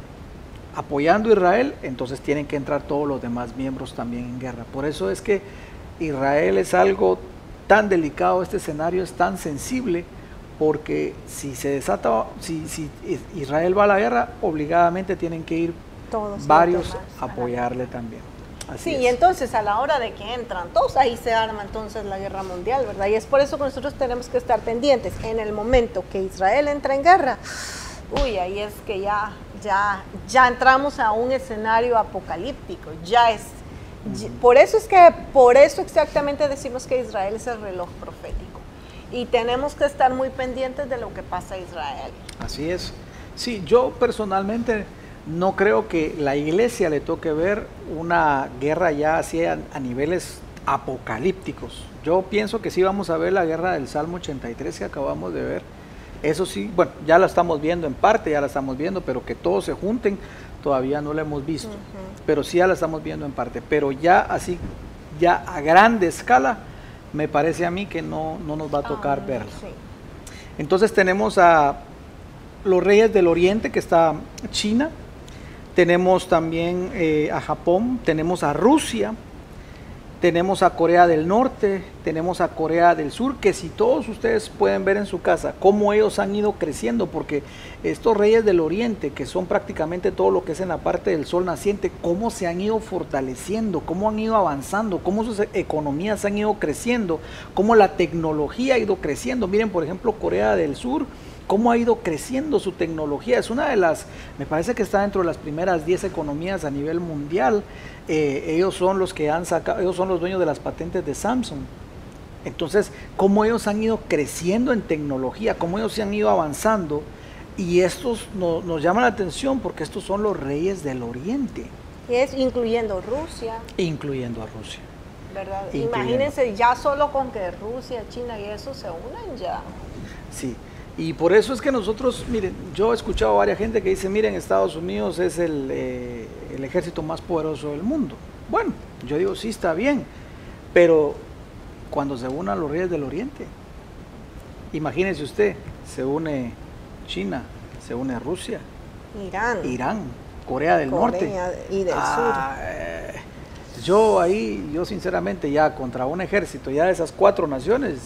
apoyando a Israel, entonces tienen que entrar todos los demás miembros también en guerra. Por eso es que Israel es algo tan delicado, este escenario es tan sensible, porque si se desata, si, si Israel va a la guerra, obligadamente tienen que ir Todos varios a apoyarle también. sí, y entonces a la hora de que entran todos, ahí se arma entonces la guerra mundial, ¿verdad? Y es por eso que nosotros tenemos que estar pendientes. En el momento que Israel entra en guerra, uy, ahí es que ya, ya, ya entramos a un escenario apocalíptico, ya es. Por eso es que, por eso exactamente decimos que Israel es el reloj profético y tenemos que estar muy pendientes de lo que pasa en Israel. Así es. Sí, yo personalmente no creo que la iglesia le toque ver una guerra ya así a, niveles apocalípticos. Yo pienso que sí vamos a ver la guerra del Salmo 83 que acabamos de ver. Eso sí, bueno, ya la estamos viendo en parte, ya la estamos viendo, pero que todos se junten todavía no la hemos visto. Pero sí ya la estamos viendo en parte. Pero ya así, ya a grande escala, me parece a mí que no, nos va a tocar ah, verlo. Entonces tenemos a los reyes del oriente, que está China, tenemos también eh, a Japón, tenemos a Rusia, tenemos a Corea del Norte, tenemos a Corea del Sur, que si todos ustedes pueden ver en su casa cómo ellos han ido creciendo, porque estos reyes del Oriente, que son prácticamente todo lo que es en la parte del sol naciente, cómo se han ido fortaleciendo, cómo han ido avanzando, cómo sus economías han ido creciendo, cómo la tecnología ha ido creciendo. Miren, por ejemplo, Corea del Sur cómo ha ido creciendo su tecnología. Es una de las, me parece que está dentro de las primeras 10 economías a nivel mundial. Eh, ellos son los que han sacado, ellos son los dueños de las patentes de Samsung. Entonces, cómo ellos han ido creciendo en tecnología, cómo ellos se han ido avanzando, y estos nos llama la atención porque estos son los reyes del Oriente. Y es incluyendo Rusia. Incluyendo a Rusia. ¿Verdad? Imagínense ya solo con que Rusia, China y eso se unan ya. Sí, y por eso es que nosotros, miren, yo he escuchado a varias gente que dice, miren, Estados Unidos es el, eh, el ejército más poderoso del mundo. Bueno, yo digo, sí, está bien, pero cuando se unan los reyes del Oriente, imagínese usted, se une China, se une Rusia, Irán, Irán Corea del Norte y del ah, Sur. Eh, yo ahí, yo sinceramente ya contra un ejército, ya de esas cuatro naciones,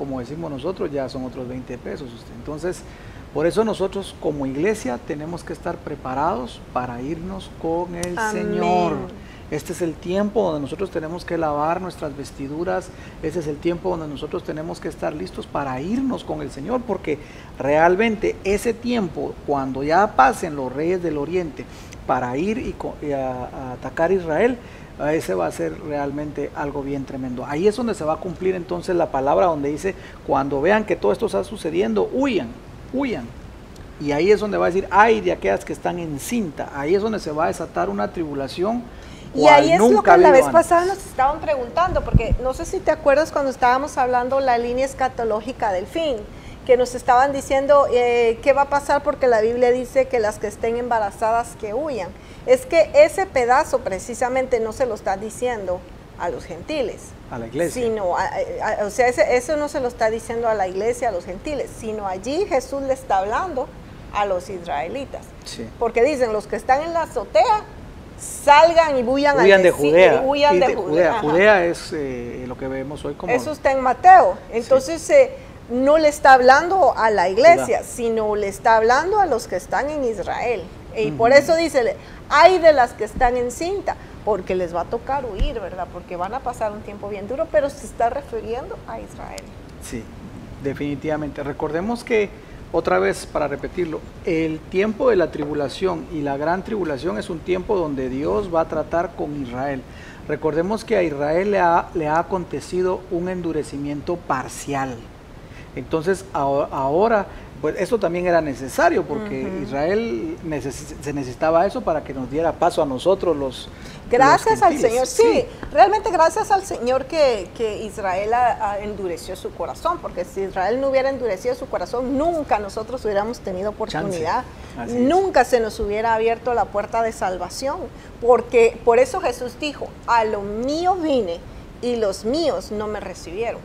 como decimos nosotros, ya son otros 20 pesos. Entonces, por eso nosotros como iglesia tenemos que estar preparados para irnos con el Señor. Este es el tiempo donde nosotros tenemos que lavar nuestras vestiduras, este es el tiempo donde nosotros tenemos que estar listos para irnos con el Señor, porque realmente ese tiempo, cuando ya pasen los reyes del oriente para ir y, a, atacar Israel, ese va a ser realmente algo bien tremendo. Ahí es donde se va a cumplir entonces la palabra donde dice, cuando vean que todo esto está sucediendo, huyan, huyan. Y ahí es donde va a decir, ay de aquellas que están en cinta. Ahí es donde se va a desatar una tribulación y ahí es lo que la vez pasada nos estaban preguntando, porque no sé si te acuerdas cuando estábamos hablando la línea escatológica del fin, que nos estaban diciendo eh, qué va a pasar porque la Biblia dice que las que estén embarazadas que huyan. Es que ese pedazo precisamente no se lo está diciendo a los gentiles. A la iglesia. Sino, o sea, eso no se lo está diciendo a la iglesia, a los gentiles, sino allí Jesús le está hablando a los israelitas. Porque dicen, los que están en la azotea salgan y huyan, huyan de Judea. Huyan de, Judea. Judea. es eh, lo que vemos hoy como... Eso está en Mateo. Entonces eh, no le está hablando a la iglesia, sino le está hablando a los que están en Israel. Y por eso dice, hay de las que están en cinta, porque les va a tocar huir, ¿verdad? Porque van a pasar un tiempo bien duro, pero se está refiriendo a Israel. Sí, definitivamente. Recordemos que otra vez para repetirlo, el tiempo de la tribulación y la gran tribulación es un tiempo donde Dios va a tratar con Israel. Recordemos que a Israel le ha, le ha acontecido un endurecimiento parcial. Entonces ahora pues esto también era necesario porque Israel se necesitaba eso para que nos diera paso a nosotros los... Gracias al Señor, sí, realmente gracias al Señor que, Israel endureció su corazón, porque si Israel no hubiera endurecido su corazón, nunca nosotros hubiéramos tenido oportunidad, nunca se nos hubiera abierto la puerta de salvación, porque por eso Jesús dijo, a lo mío vine y los míos no me recibieron.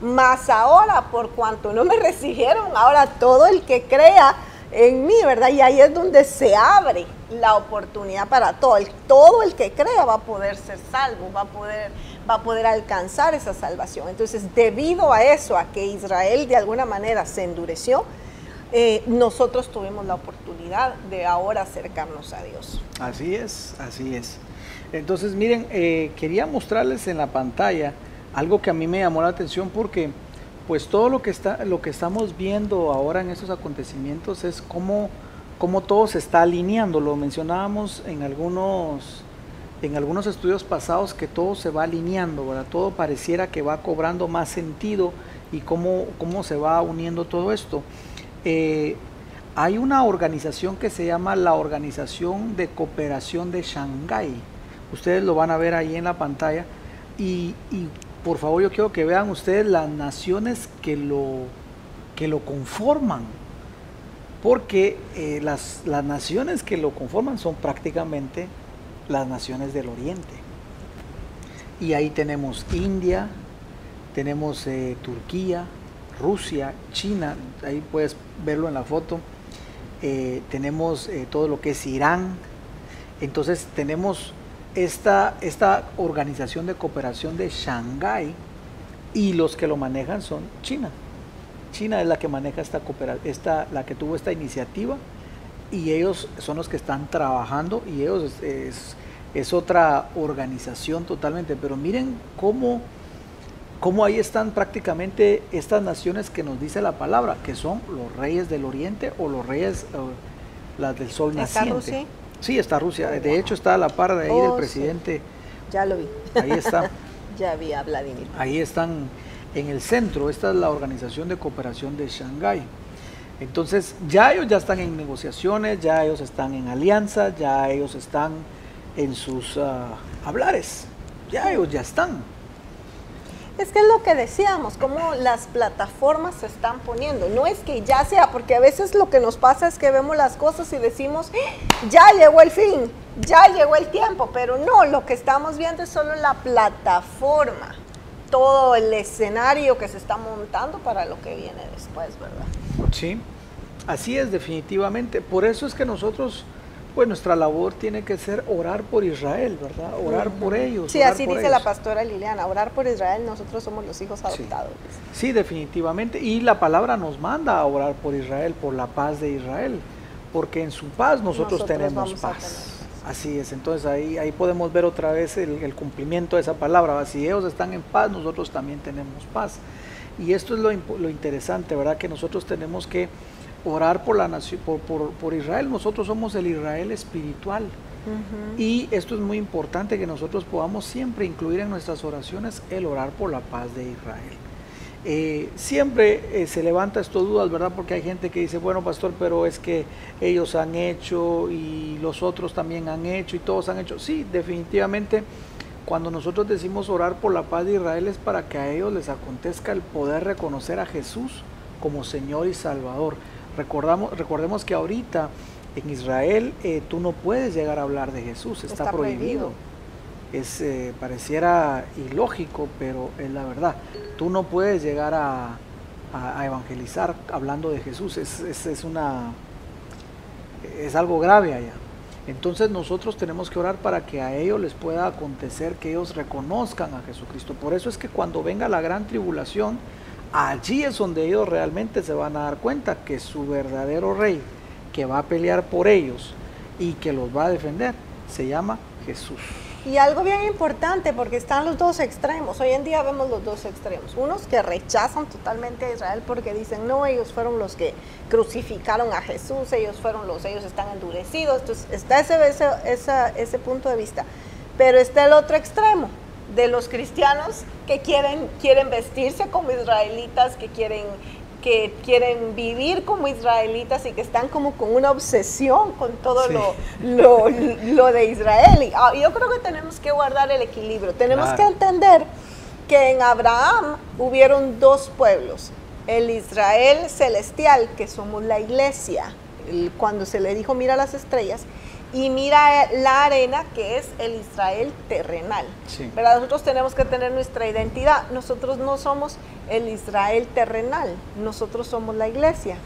Más ahora, por cuanto no me recibieron, ahora todo el que crea en mí, ¿verdad? Y ahí es donde se abre la oportunidad para todo. El, todo el que crea va a poder ser salvo, va a poder, va a poder alcanzar esa salvación. Entonces, debido a eso, a que Israel de alguna manera se endureció, eh, nosotros tuvimos la oportunidad de ahora acercarnos a Dios. Así es, así es. Entonces, miren, eh, quería mostrarles en la pantalla algo que a mí me llamó la atención porque pues todo lo que, está, lo que estamos viendo ahora en estos acontecimientos es cómo, cómo todo se está alineando. Lo mencionábamos en algunos, en algunos estudios pasados que todo se va alineando, ¿verdad? todo pareciera que va cobrando más sentido y cómo, cómo se va uniendo todo esto. Eh, hay una organización que se llama la Organización de Cooperación de Shanghái. Ustedes lo van a ver ahí en la pantalla. Y, por favor yo quiero que vean ustedes las naciones que lo, que lo conforman, porque eh, las, las naciones que lo conforman son prácticamente las naciones del Oriente. Y ahí tenemos India, tenemos eh, Turquía, Rusia, China, ahí puedes verlo en la foto. Eh, tenemos todo lo que es Irán. Entonces tenemos esta, esta organización de cooperación de Shanghái y los que lo manejan son China. China es la que maneja esta esta, la que tuvo esta iniciativa y ellos son los que están trabajando y ellos es, es, otra organización totalmente. Pero miren cómo, cómo ahí están prácticamente estas naciones que nos dice la palabra, que son los reyes del oriente o los reyes, las del sol naciente. Sí, está Rusia. De hecho, está a la par de ahí del oh, presidente. Ya lo vi. Ahí está. [LAUGHS] ya vi a Vladimir. Ahí están en el centro. Esta es la Organización de Cooperación de Shanghái. Entonces ya ellos ya están en negociaciones, ya ellos están en alianza, ya ellos están en sus ah, hablares, ya ellos ya están. Es que es lo que decíamos, cómo las plataformas se están poniendo. No es que ya sea, porque a veces lo que nos pasa es que vemos las cosas y decimos, ya llegó el fin, ya llegó el tiempo, pero no, lo que estamos viendo es solo la plataforma, todo el escenario que se está montando para lo que viene después, ¿verdad? Sí, así es definitivamente. Por eso es que nosotros pues nuestra labor tiene que ser orar por Israel, ¿verdad? Orar por ellos. Sí, así dice la pastora Liliana, orar por Israel, nosotros somos los hijos adoptados. Sí. definitivamente. Y la palabra nos manda a orar por Israel, por la paz de Israel, porque en su paz nosotros, tenemos paz. Así es, entonces ahí, ahí podemos ver otra vez el, cumplimiento de esa palabra. Si ellos están en paz, nosotros también tenemos paz. Y esto es lo, lo interesante, ¿verdad? Que nosotros tenemos que orar por, la nación, por, Israel. Nosotros somos el Israel espiritual. Y esto es muy importante que nosotros podamos siempre incluir en nuestras oraciones el orar por la paz de Israel. Eh, siempre eh, se levanta estas dudas, ¿verdad? Porque hay gente que dice, bueno, pastor, pero es que ellos han hecho y los otros también han hecho y todos han hecho. Sí, definitivamente, cuando nosotros decimos orar por la paz de Israel es para que a ellos les acontezca el poder reconocer a Jesús como Señor y Salvador. Recordamos, recordemos que ahorita en Israel eh, tú no puedes llegar a hablar de Jesús, está, prohibido. Es, eh, pareciera ilógico, pero es la verdad. Tú no puedes llegar a, evangelizar hablando de Jesús, es, es, una, es algo grave allá. Entonces nosotros tenemos que orar para que a ellos les pueda acontecer que ellos reconozcan a Jesucristo. Por eso es que cuando venga la gran tribulación, allí es donde ellos realmente se van a dar cuenta que su verdadero rey que va a pelear por ellos y que los va a defender se llama Jesús. Y algo bien importante, porque están los dos extremos. Hoy en día vemos los dos extremos. Unos que rechazan totalmente a Israel porque dicen, no, ellos fueron los que crucificaron a Jesús, ellos fueron los, ellos están endurecidos. Entonces está ese, ese, ese punto de vista. Pero está el otro extremo, de los cristianos que quieren, quieren vestirse como israelitas, que quieren, que quieren vivir como israelitas y que están como con una obsesión con todo lo, lo, de Israel. Ah, yo creo que tenemos que guardar el equilibrio. Tenemos que entender que en Abraham hubieron dos pueblos. El Israel celestial, que somos la iglesia, cuando se le dijo mira las estrellas, y mira la arena que es el Israel terrenal. Pero nosotros tenemos que tener nuestra identidad. Nosotros no somos el Israel terrenal, nosotros somos la iglesia,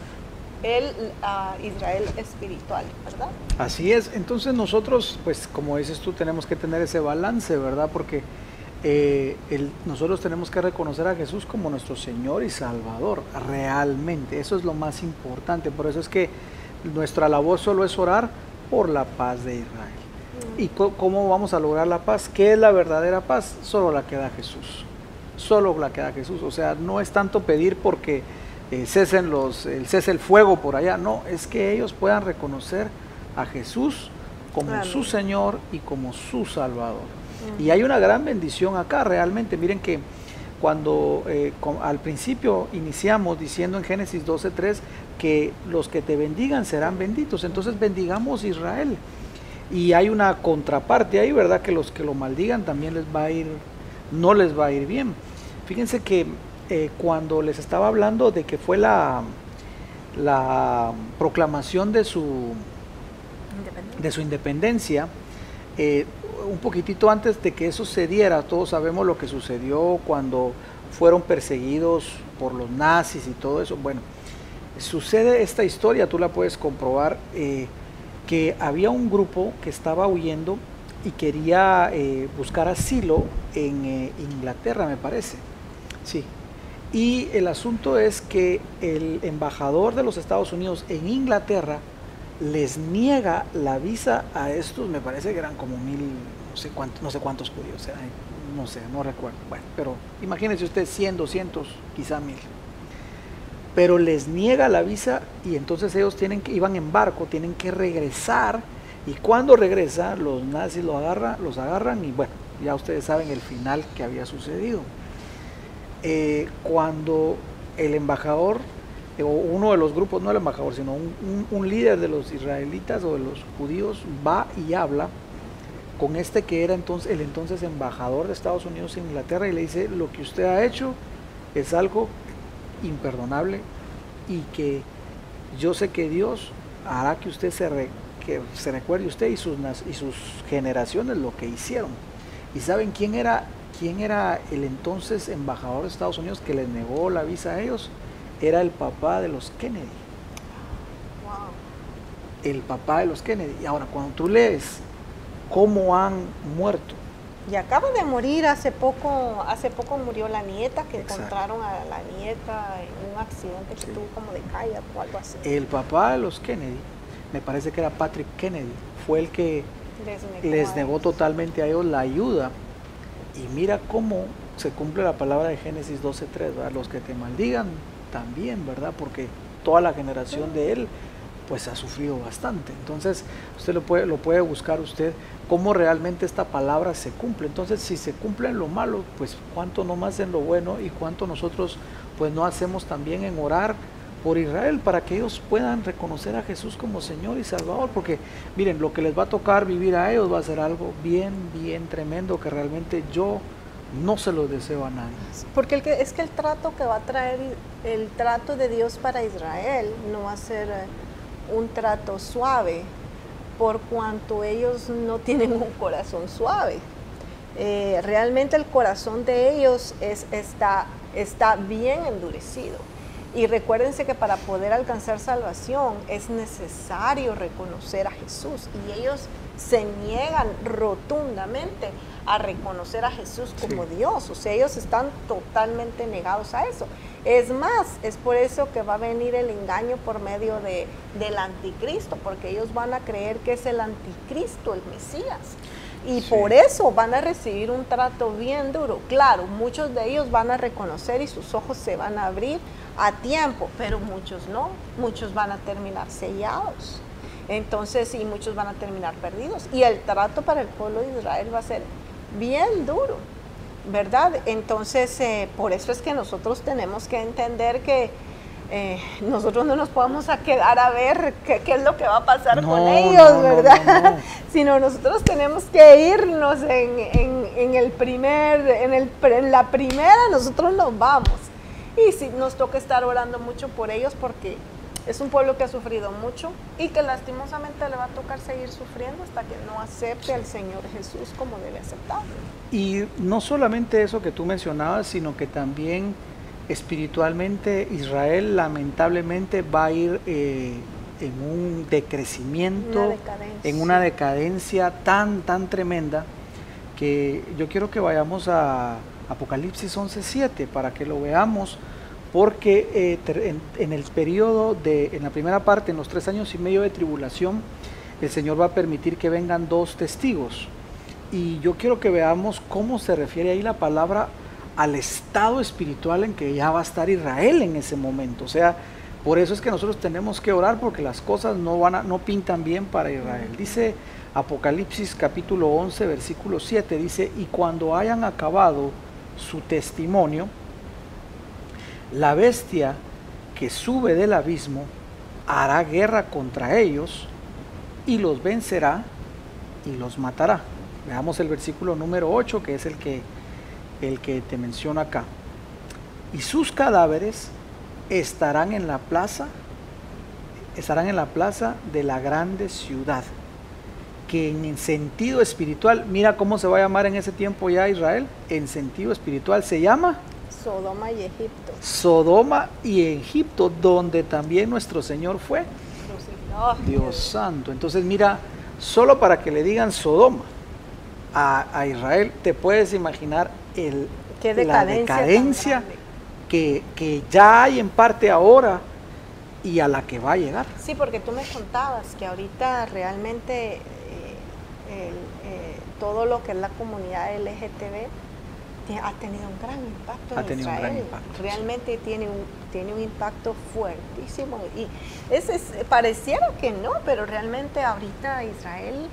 el ah, Israel espiritual, ¿verdad? Así es. Entonces nosotros, pues como dices tú, tenemos que tener ese balance, ¿verdad? Porque eh, nosotros tenemos que reconocer a Jesús como nuestro Señor y Salvador, realmente. Eso es lo más importante. Por eso es que nuestra labor solo es orar por la paz de Israel. ¿Y cómo vamos a lograr la paz? ¿Qué es la verdadera paz? Solo la que da Jesús. Solo la que da Jesús. O sea, no es tanto pedir porque eh, cesen los, el cese el fuego por allá. No, es que ellos puedan reconocer a Jesús como su Señor y como su Salvador. Y hay una gran bendición acá realmente. Miren que cuando eh, al principio iniciamos diciendo en Génesis 12.3 que los que te bendigan serán benditos, entonces bendigamos Israel. Y hay una contraparte ahí, ¿verdad? Que los que lo maldigan también les va a ir, no les va a ir bien. Fíjense que eh, cuando les estaba hablando de que fue la, la proclamación de su, de su independencia, eh, un poquitito antes de que eso se diera, todos sabemos lo que sucedió cuando fueron perseguidos por los nazis y todo eso. Bueno, sucede esta historia, tú la puedes comprobar, eh, que había un grupo que estaba huyendo y quería eh, buscar asilo en eh, Inglaterra, me parece. Sí. Y el asunto es que el embajador de los Estados Unidos en Inglaterra les niega la visa a estos, me parece que eran como mil, no sé, cuántos, no sé cuántos judíos, no sé, no recuerdo. Bueno, pero imagínense usted 100, 200, quizá mil. Pero les niega la visa y entonces ellos tienen que, iban en barco, tienen que regresar y cuando regresa los nazis los agarran, los agarran y bueno, ya ustedes saben el final que había sucedido. eh, cuando el embajador, o uno de los grupos, no el embajador, sino un, líder de los israelitas o de los judíos, va y habla con este que era entonces el entonces embajador de Estados Unidos en Inglaterra y le dice, lo que usted ha hecho es algo imperdonable y que yo sé que Dios hará que usted se, que se recuerde usted y sus, y sus generaciones lo que hicieron. ¿Y saben quién era, quién era el entonces embajador de Estados Unidos que les negó la visa a ellos? Era el papá de los Kennedy. El papá de los Kennedy. Y ahora, cuando tú lees cómo han muerto. Y acaba de morir hace poco, hace poco murió la nieta, que encontraron a la nieta en un accidente que tuvo como de calle o algo así. El papá de los Kennedy, me parece que era Patrick Kennedy, fue el que les negó, totalmente a ellos la ayuda. Y mira cómo se cumple la palabra de Génesis 12.3, los que te maldigan también, ¿verdad? Porque toda la generación de él pues ha sufrido bastante. Entonces, usted lo puede, lo puede buscar usted cómo realmente esta palabra se cumple. Entonces, si se cumple en lo malo, pues cuánto no más en lo bueno y cuánto nosotros pues no hacemos también en orar por Israel para que ellos puedan reconocer a Jesús como Señor y Salvador, porque miren, lo que les va a tocar vivir a ellos va a ser algo bien, bien tremendo que realmente yo no se lo deseo a nadie. Porque el que, es que el trato que va a traer, el trato de Dios para Israel no va a ser eh, un trato suave, por cuanto ellos no tienen un corazón suave. Eh, realmente el corazón de ellos es, está, está bien endurecido. Y recuérdense que para poder alcanzar salvación es necesario reconocer a Jesús. Y ellos se niegan rotundamente a reconocer a Jesús como Dios. O sea, ellos están totalmente negados a eso. Es más, es por eso que va a venir el engaño por medio de, del anticristo, porque ellos van a creer que es el anticristo, el Mesías. Y por eso van a recibir un trato bien duro. Claro, muchos de ellos van a reconocer y sus ojos se van a abrir a tiempo, pero muchos no. Muchos van a terminar sellados. Entonces, y muchos van a terminar perdidos. Y el trato para el pueblo de Israel va a ser bien duro. ¿verdad? Entonces, eh, por eso es que nosotros tenemos que entender que eh, nosotros no nos podemos a quedar a ver qué, es lo que va a pasar con ellos, ¿verdad? [LAUGHS] Sino nosotros tenemos que irnos en, el primer, en, el, en la primera, nosotros nos vamos. Y si nos toca estar orando mucho por ellos porque es un pueblo que ha sufrido mucho y que lastimosamente le va a tocar seguir sufriendo hasta que no acepte al Señor Jesús como debe aceptarlo. Y no solamente eso que tú mencionabas, sino que también espiritualmente Israel lamentablemente va a ir eh, en un decrecimiento, en una decadencia tan, tan tremenda que yo quiero que vayamos a Apocalipsis 11.7 para que lo veamos porque eh, en, el periodo de, en la primera parte, en los tres años y medio de tribulación, el Señor va a permitir que vengan dos testigos. Y yo quiero que veamos cómo se refiere ahí la palabra al estado espiritual en que ya va a estar Israel en ese momento. O sea, por eso es que nosotros tenemos que orar porque las cosas no, van a, no pintan bien para Israel. Dice Apocalipsis capítulo 11, versículo 7, dice, y cuando hayan acabado su testimonio, la bestia que sube del abismo hará guerra contra ellos y los vencerá y los matará. Veamos el versículo número 8, que es el que, el que te menciono acá. Y sus cadáveres estarán en la plaza, estarán en la plaza de la grande ciudad, que en sentido espiritual, mira cómo se va a llamar en ese tiempo ya Israel, en sentido espiritual se llama Sodoma y Egipto. Sodoma y Egipto, donde también nuestro Señor fue. Dios santo. Entonces mira, solo para que le digan Sodoma a, Israel, te puedes imaginar el, la decadencia que, ya hay en parte ahora y a la que va a llegar. Sí, porque tú me contabas que ahorita realmente eh, eh, todo lo que es la comunidad LGTB ha tenido un gran impacto en Israel. Realmente tiene, un, tiene un impacto fuertísimo. Y ese pareciera que no, pero realmente ahorita Israel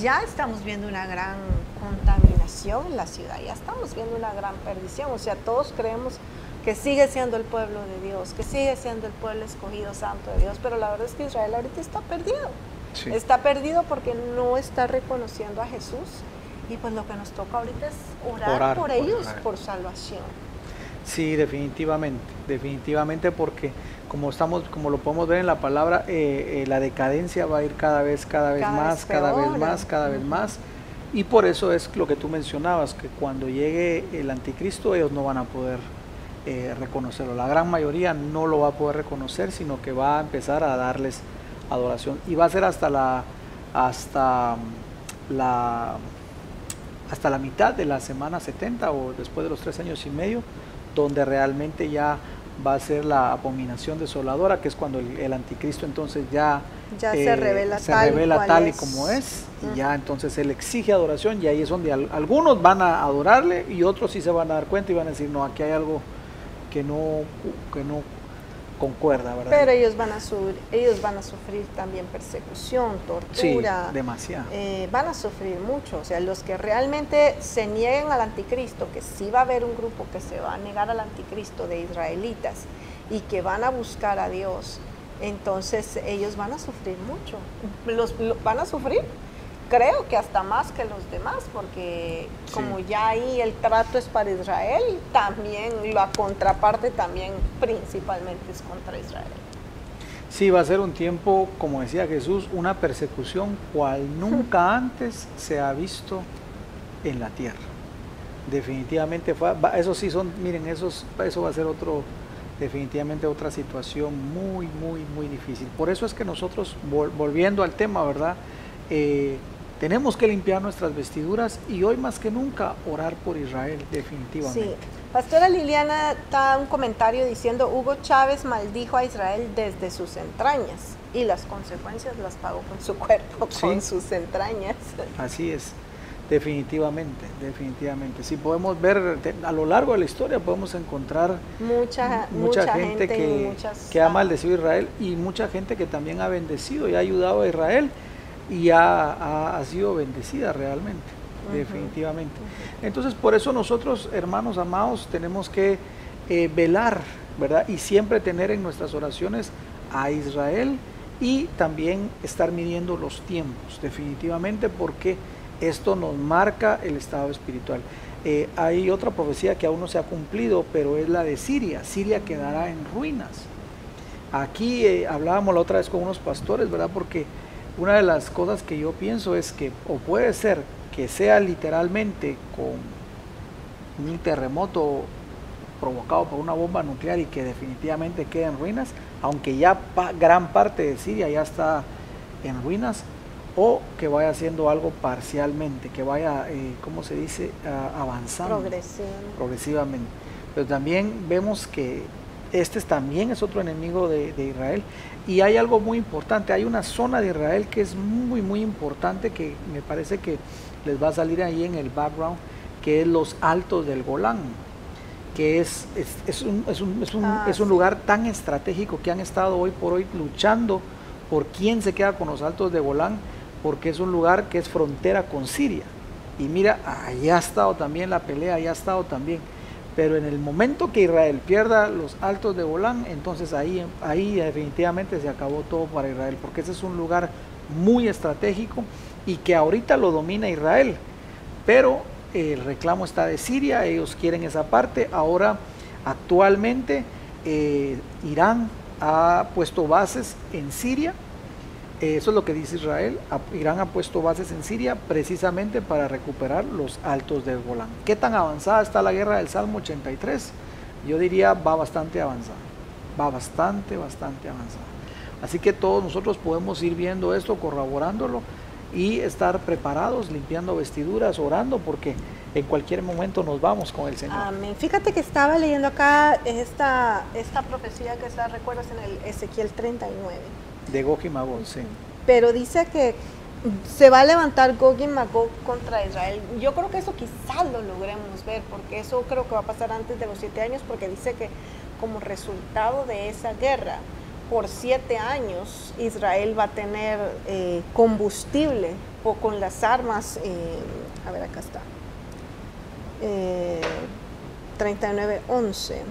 ya estamos viendo una gran contaminación en la ciudad, ya estamos viendo una gran perdición, o sea, todos creemos que sigue siendo el pueblo de Dios, que sigue siendo el pueblo escogido santo de Dios, pero la verdad es que Israel ahorita está perdido. Está perdido porque no está reconociendo a Jesús y pues lo que nos toca ahorita es orar, por, ellos, por salvación. Sí, definitivamente, definitivamente porque como estamos, como lo podemos ver en la palabra, eh, eh, la decadencia va a ir cada vez, cada vez más, cada vez más, cada vez más. Y por eso es lo que tú mencionabas, que cuando llegue el anticristo ellos no van a poder eh, reconocerlo. La gran mayoría no lo va a poder reconocer, sino que va a empezar a darles adoración. Y va a ser hasta la, hasta la, hasta la mitad de la semana 70 o después de los tres años y medio, donde realmente ya va a ser la abominación desoladora, que es cuando el, anticristo entonces ya, ya se eh, revela, se tal, revela tal y como es, y ya entonces él exige adoración y ahí es donde algunos van a adorarle y otros sí se van a dar cuenta y van a decir, no, aquí hay algo que no, que no concuerda, ¿verdad? Pero ellos van a sufrir, ellos van a sufrir también persecución, tortura. Sí, demasiado. Eh, van a sufrir mucho. O sea, los que realmente se nieguen al anticristo, que sí va a haber un grupo que se va a negar al anticristo de israelitas y que van a buscar a Dios, entonces ellos van a sufrir mucho. Los, van a sufrir creo que hasta más que los demás, porque como ya ahí el trato es para Israel, también la contraparte también principalmente es contra Israel. Sí, va a ser un tiempo, como decía Jesús, una persecución cual [LAUGHS] nunca antes se ha visto en la tierra. Definitivamente, fue, eso sí son, miren, esos, eso va a ser otro, definitivamente otra situación muy, muy, muy difícil. Por eso es que nosotros, volviendo al tema, ¿verdad? Eh, tenemos que limpiar nuestras vestiduras y hoy más que nunca orar por Israel, definitivamente. Sí. Pastora Liliana da un comentario diciendo, Hugo Chávez maldijo a Israel desde sus entrañas y las consecuencias las pagó con su cuerpo, con sus entrañas. [LAUGHS] Así es, definitivamente, definitivamente. Si podemos ver a lo largo de la historia, podemos encontrar mucha, mucha, gente, que, que ha maldecido a Israel y mucha gente que también ha bendecido y ha ayudado a Israel y ha, sido bendecida realmente, definitivamente. Entonces, por eso nosotros, hermanos amados, tenemos que eh, velar, ¿verdad? Y siempre tener en nuestras oraciones a Israel y también estar midiendo los tiempos, definitivamente, porque esto nos marca el estado espiritual. Eh, hay otra profecía que aún no se ha cumplido, pero es la de Siria. Siria quedará en ruinas. Aquí eh, hablábamos la otra vez con unos pastores, ¿verdad? Porque una de las cosas que yo pienso es que, o puede ser que sea literalmente con un terremoto provocado por una bomba nuclear y que definitivamente quede en ruinas, aunque ya gran parte de Siria ya está en ruinas, o que vaya haciendo algo parcialmente, que vaya, eh, ¿cómo se dice?, avanzando progresivamente. Pero también vemos que este también es otro enemigo de, Israel. Y hay algo muy importante, hay una zona de Israel que es muy, muy importante, que me parece que les va a salir ahí en el background, que es los altos del Golán, que es, es, un, es, un, es, un, ah, es un lugar tan estratégico que han estado hoy por hoy luchando por quién se queda con los altos de Golán, porque es un lugar que es frontera con Siria. Y mira, allá ha estado también la pelea, allá ha estado también pero en el momento que Israel pierda los altos de Golán, entonces ahí, ahí definitivamente se acabó todo para Israel, porque ese es un lugar muy estratégico y que ahorita lo domina Israel, pero el reclamo está de Siria, ellos quieren esa parte, ahora actualmente eh, Irán ha puesto bases en Siria, eso es lo que dice Israel. Irán ha puesto bases en Siria precisamente para recuperar los altos del Golán. ¿Qué tan avanzada está la guerra del Salmo 83? Yo diría va bastante avanzada. Va bastante, bastante avanzada. Así que todos nosotros podemos ir viendo esto, corroborándolo y estar preparados, limpiando vestiduras, orando, porque en cualquier momento nos vamos con el Señor. Amén. Fíjate que estaba leyendo acá esta, esta profecía que está, recuerdas en el Ezequiel 39 de Gog y Magog, sí. Pero dice que se va a levantar Gog y Magog contra Israel. Yo creo que eso quizás lo logremos ver, porque eso creo que va a pasar antes de los siete años, porque dice que como resultado de esa guerra, por siete años Israel va a tener eh, combustible o con las armas, eh, a ver acá está, eh, 39, 11.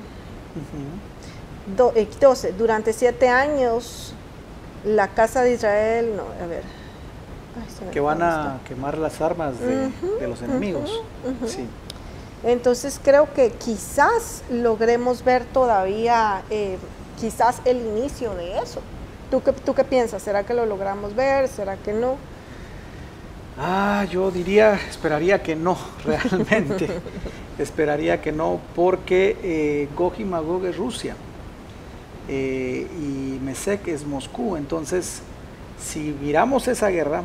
12. Durante siete años, la casa de Israel, no, a ver. que van a quemar las armas de, los enemigos. sí. Entonces creo que quizás logremos ver todavía, eh, quizás el inicio de eso. ¿Tú qué, ¿Tú qué piensas? ¿Será que lo logramos ver? ¿Será que no? Ah, yo diría, esperaría que no, [LAUGHS] realmente. [LAUGHS] esperaría que no, porque eh, Gog y Magog es Rusia eh, y Mesek es Moscú. Entonces, si miramos esa guerra,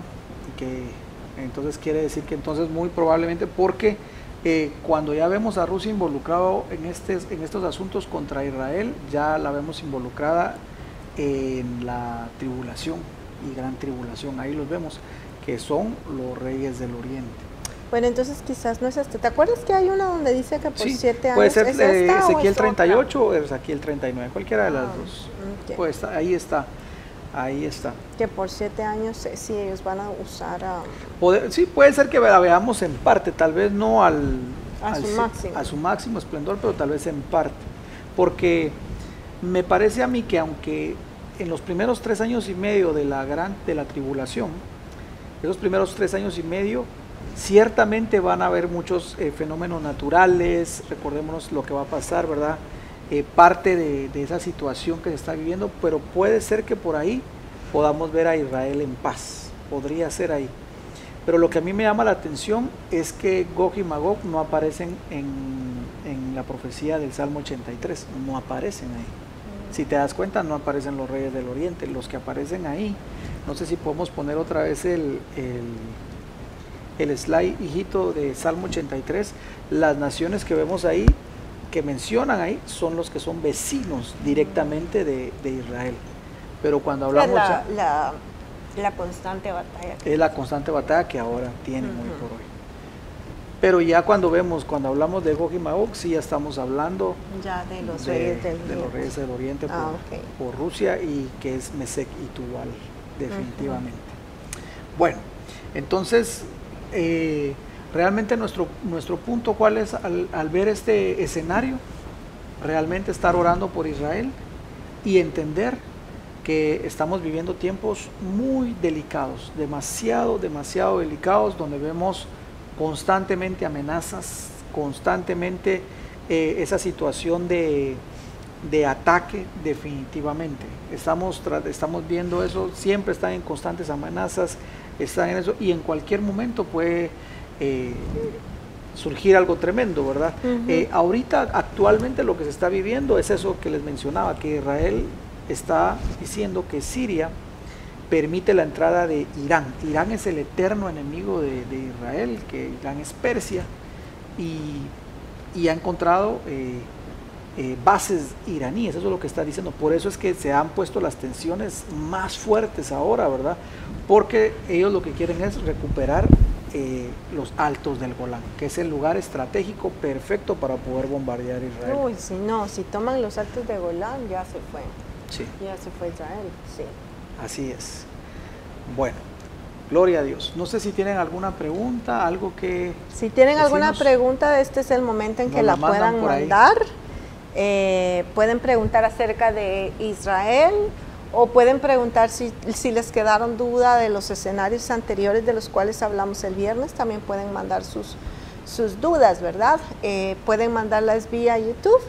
entonces quiere decir que entonces muy probablemente porque eh, cuando ya vemos a Rusia involucrado en, este, en estos asuntos contra Israel, ya la vemos involucrada en la tribulación y gran tribulación. Ahí los vemos, que son los reyes del oriente. Bueno, entonces quizás no es este. ¿Te acuerdas que hay una donde dice que por siete años puede ser ¿es Ezequiel 38 o Ezequiel 39, cualquiera de las ah, dos. Pues ahí está. Ahí está. Que por siete años eh, sí ellos van a usar a... sí, puede ser que la veamos en parte, tal vez no al, a, su máximo. a su máximo esplendor, pero tal vez en parte. Porque me parece a mí que aunque en los primeros tres años y medio de la gran de la tribulación, esos primeros tres años y medio, ciertamente van a haber muchos eh, fenómenos naturales, recordémonos lo que va a pasar, ¿verdad? Eh, parte de, esa situación que se está viviendo, pero puede ser que por ahí podamos ver a Israel en paz, podría ser ahí. Pero lo que a mí me llama la atención es que Gog y Magog no aparecen en, en la profecía del Salmo 83, no aparecen ahí. Mm. Si te das cuenta, no aparecen los reyes del oriente, los que aparecen ahí. No sé si podemos poner otra vez el, el, el slide, hijito, de Salmo 83. Las naciones que vemos ahí que mencionan ahí son los que son vecinos directamente de, Israel. Pero cuando hablamos... La, la, la, constante batalla. Es la constante batalla que ahora tienen hoy por hoy. Pero ya cuando vemos, cuando hablamos de Gog y Magog, sí ya estamos hablando ya de los, reyes, del de los reyes del Oriente por, ah, por, Rusia y que es Mesec y Tubal, definitivamente. Bueno, entonces... Eh, Realmente nuestro, nuestro punto cuál es al, ver este escenario, realmente estar orando por Israel y entender que estamos viviendo tiempos muy delicados, demasiado, demasiado delicados, donde vemos constantemente amenazas, constantemente eh, esa situación de, de, ataque definitivamente. Estamos, estamos viendo eso, siempre están en constantes amenazas, están en eso y en cualquier momento puede eh, surgir algo tremendo, ¿verdad? Eh, ahorita, actualmente lo que se está viviendo es eso que les mencionaba, que Israel está diciendo que Siria permite la entrada de Irán. Irán es el eterno enemigo de, Israel, que Irán es Persia, y, ha encontrado eh, bases iraníes, eso es lo que está diciendo. Por eso es que se han puesto las tensiones más fuertes ahora, ¿verdad? Porque ellos lo que quieren es recuperar eh, los altos del Golán, que es el lugar estratégico perfecto para poder bombardear Israel. Uy, si no, si toman los altos de Golán ya se fue. Sí. Ya se fue Israel, sí. Así es. Bueno, gloria a Dios. No sé si tienen alguna pregunta, algo que... Si tienen alguna pregunta, este es el momento en que la, puedan mandar. Eh, pueden preguntar acerca de Israel o pueden preguntar si, les quedaron duda de los escenarios anteriores de los cuales hablamos el viernes, también pueden mandar sus, sus dudas, ¿verdad? Eh, pueden mandarlas vía YouTube.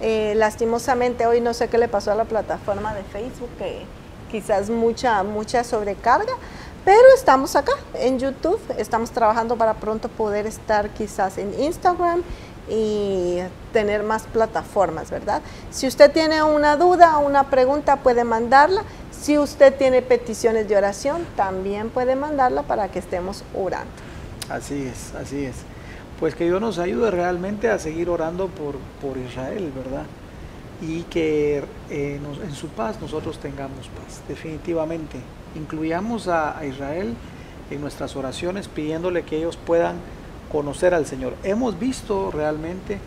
Eh, lastimosamente hoy no sé qué le pasó a la plataforma de Facebook, que quizás mucha, mucha sobrecarga, pero estamos acá en YouTube, estamos trabajando para pronto poder estar quizás en Instagram y tener más plataformas, ¿verdad? Si usted tiene una duda o una pregunta, puede mandarla. Si usted tiene peticiones de oración, también puede mandarla para que estemos orando. Así es, así es. Pues que Dios nos ayude realmente a seguir orando por, por Israel, ¿verdad? Y que eh, en su paz nosotros tengamos paz, definitivamente. Incluyamos a Israel en nuestras oraciones pidiéndole que ellos puedan conocer al Señor. Hemos visto realmente,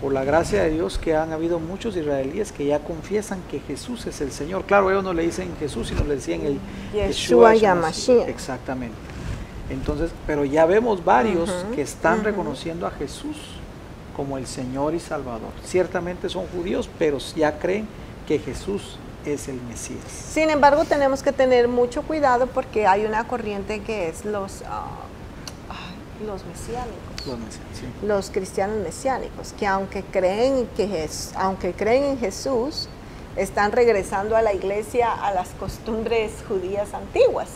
por la gracia de Dios, que han habido muchos israelíes que ya confiesan que Jesús es el Señor. Claro, ellos no le dicen Jesús, sino le decían el Yeshua, Yeshua Exactamente. Entonces, pero ya vemos varios que están reconociendo a Jesús como el Señor y Salvador. Ciertamente son judíos, pero ya creen que Jesús es el Mesías. Sin embargo, tenemos que tener mucho cuidado porque hay una corriente que es los, ah, los mesiánicos. Los, los, cristianos mesiánicos, que aunque creen, que aunque creen en Jesús, están regresando a la iglesia a las costumbres judías antiguas.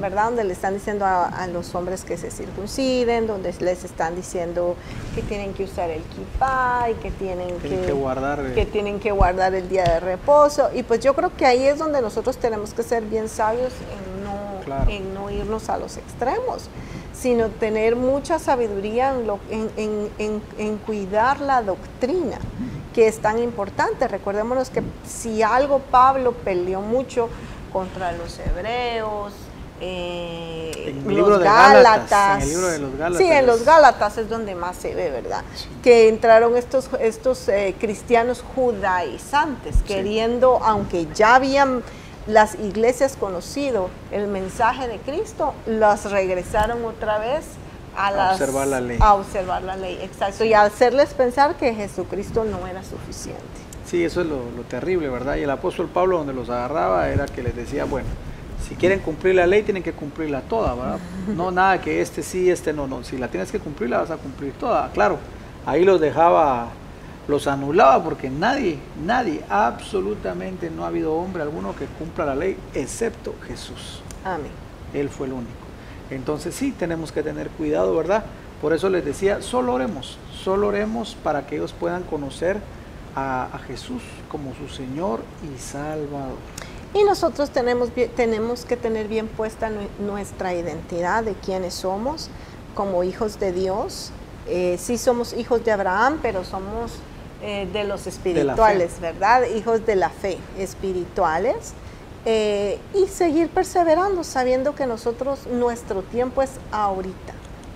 ¿verdad? Donde le están diciendo a, los hombres que se circunciden, donde les están diciendo que tienen que usar el kippah y que tienen, que, guardar, eh. que tienen que guardar el día de reposo. Y pues yo creo que ahí es donde nosotros tenemos que ser bien sabios en en no irnos a los extremos, sino tener mucha sabiduría en, en, en, en cuidar la doctrina que es tan importante. Recordémonos que si algo Pablo peleó mucho contra los hebreos, eh, los Gálatas. En el libro de los Gálatas. Sí, en los Gálatas es donde más se ve, ¿verdad? Que entraron estos, estos eh, cristianos judaizantes, queriendo, aunque ya habían las iglesias conocido el mensaje de Cristo, las regresaron otra vez a, observar la ley. A observar la ley, exacto. Y a hacerles pensar que Jesucristo no era suficiente. Sí, eso es lo, lo terrible, ¿verdad? Y el apóstol Pablo donde los agarraba era que les decía, bueno, si quieren cumplir la ley, tienen que cumplirla toda, ¿verdad? No [LAUGHS] nada que este sí, este no, no. Si la tienes que cumplir, la vas a cumplir toda. Claro, ahí los dejaba, los anulaba porque nadie, nadie, absolutamente no ha habido hombre alguno que cumpla la ley, excepto Jesús. Amén. Él fue el único. Entonces sí, tenemos que tener cuidado, ¿verdad? Por eso les decía, solo oremos, solo oremos para que ellos puedan conocer a, a Jesús como su Señor y Salvador. Y nosotros tenemos, tenemos que tener bien puesta nuestra identidad de quiénes somos como hijos de Dios. Eh, sí somos hijos de Abraham, pero somos eh, de los espirituales, ¿verdad? Hijos de la fe espirituales. Eh, y seguir perseverando, sabiendo que nosotros, nuestro tiempo es ahorita.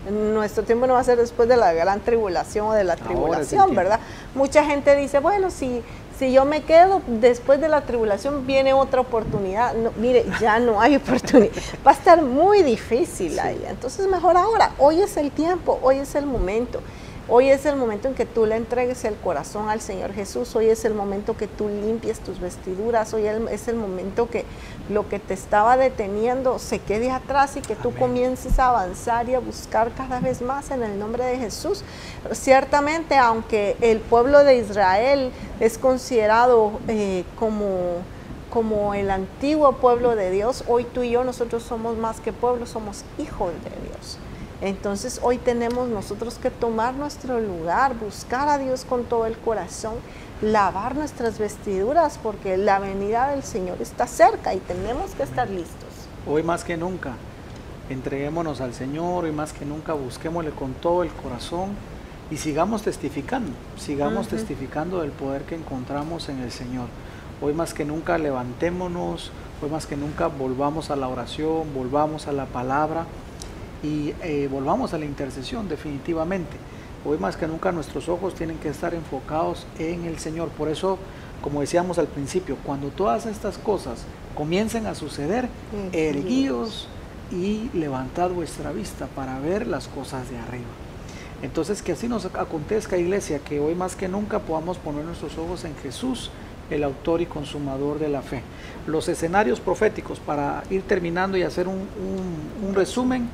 Nuestro tiempo no va a ser después de la gran tribulación o de la tribulación, ¿verdad? Mucha gente dice, bueno, si si yo me quedo después de la tribulación, viene otra oportunidad. No, mire, ya no hay [LAUGHS] oportunidad. Va a estar muy difícil ahí. Entonces, mejor ahora. Hoy es el tiempo, hoy es el momento. Hoy es el momento en que tú le entregues el corazón al Señor Jesús. Hoy es el momento que tú limpies tus vestiduras. Hoy es el momento que lo que te estaba deteniendo se quede atrás y que tú comiences a avanzar y a buscar cada vez más en el nombre de Jesús. Ciertamente, aunque el pueblo de Israel es considerado eh, como como el antiguo pueblo de Dios, hoy tú y yo nosotros somos más que pueblo, somos hijos de Dios. Entonces hoy tenemos nosotros que tomar nuestro lugar, buscar a Dios con todo el corazón, lavar nuestras vestiduras porque la venida del Señor está cerca y tenemos que estar listos. Hoy más que nunca, entreguémonos al Señor, hoy más que nunca busquémosle con todo el corazón y sigamos testificando, sigamos testificando del poder que encontramos en el Señor. Hoy más que nunca levantémonos, hoy más que nunca volvamos a la oración, volvamos a la palabra y eh, volvamos a la intercesión definitivamente. Hoy más que nunca nuestros ojos tienen que estar enfocados en el Señor. Por eso, como decíamos al principio, cuando todas estas cosas comiencen a suceder, erguíos y levantad vuestra vista para ver las cosas de arriba. Entonces que así nos acontezca, iglesia, que hoy más que nunca podamos poner nuestros ojos en Jesús, el autor y consumador de la fe. Los escenarios proféticos, para ir terminando y hacer un, un resumen,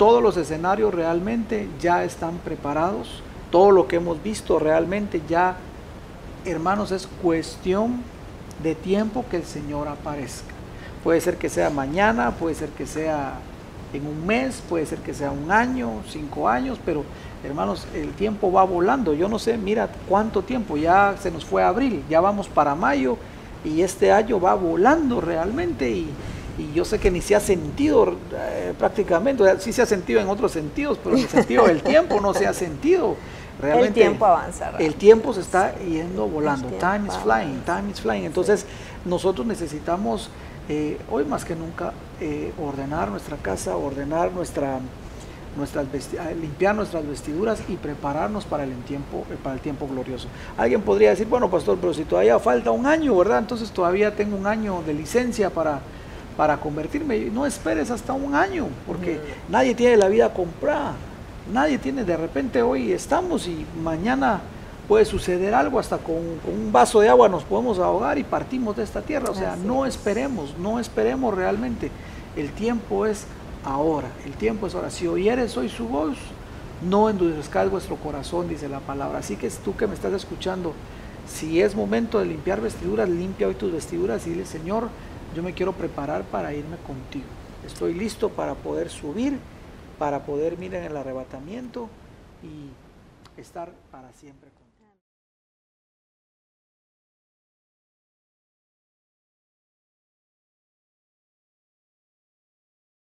todos los escenarios realmente ya están preparados, todo lo que hemos visto realmente ya, hermanos, es cuestión de tiempo que el Señor aparezca. Puede ser que sea mañana, puede ser que sea en un mes, puede ser que sea un año, cinco años, pero hermanos, el tiempo va volando. Yo no sé, mira cuánto tiempo, ya se nos fue abril, ya vamos para mayo y este año va volando realmente y, y yo sé que ni se ha sentido eh, prácticamente, sí se ha sentido en otros sentidos, pero en el sentido del tiempo no se ha sentido. Realmente, el tiempo avanza. El tiempo se está yendo volando. Time is flying, time is flying. Entonces, nosotros necesitamos eh, hoy más que nunca eh, ordenar nuestra casa, ordenar nuestra, nuestras limpiar nuestras vestiduras y prepararnos para el tiempo para el tiempo glorioso. Alguien podría decir, bueno, pastor, pero si todavía falta un año, ¿verdad? Entonces todavía tengo un año de licencia para para convertirme. No esperes hasta un año, porque nadie tiene la vida comprada. Nadie tiene, de repente hoy estamos y mañana puede suceder algo, hasta con, un vaso de agua nos podemos ahogar y partimos de esta tierra. O sea, no esperemos, no esperemos realmente. El tiempo es ahora, el tiempo es ahora. Si oyeres hoy su voz, no endurezcáis vuestro corazón, dice la palabra. Así que es tú que me estás escuchando, si es momento de limpiar vestiduras, limpia hoy tus vestiduras y dile, Señor, yo me quiero preparar para irme contigo. Estoy listo para poder subir, para poder mirar en el arrebatamiento y estar para siempre.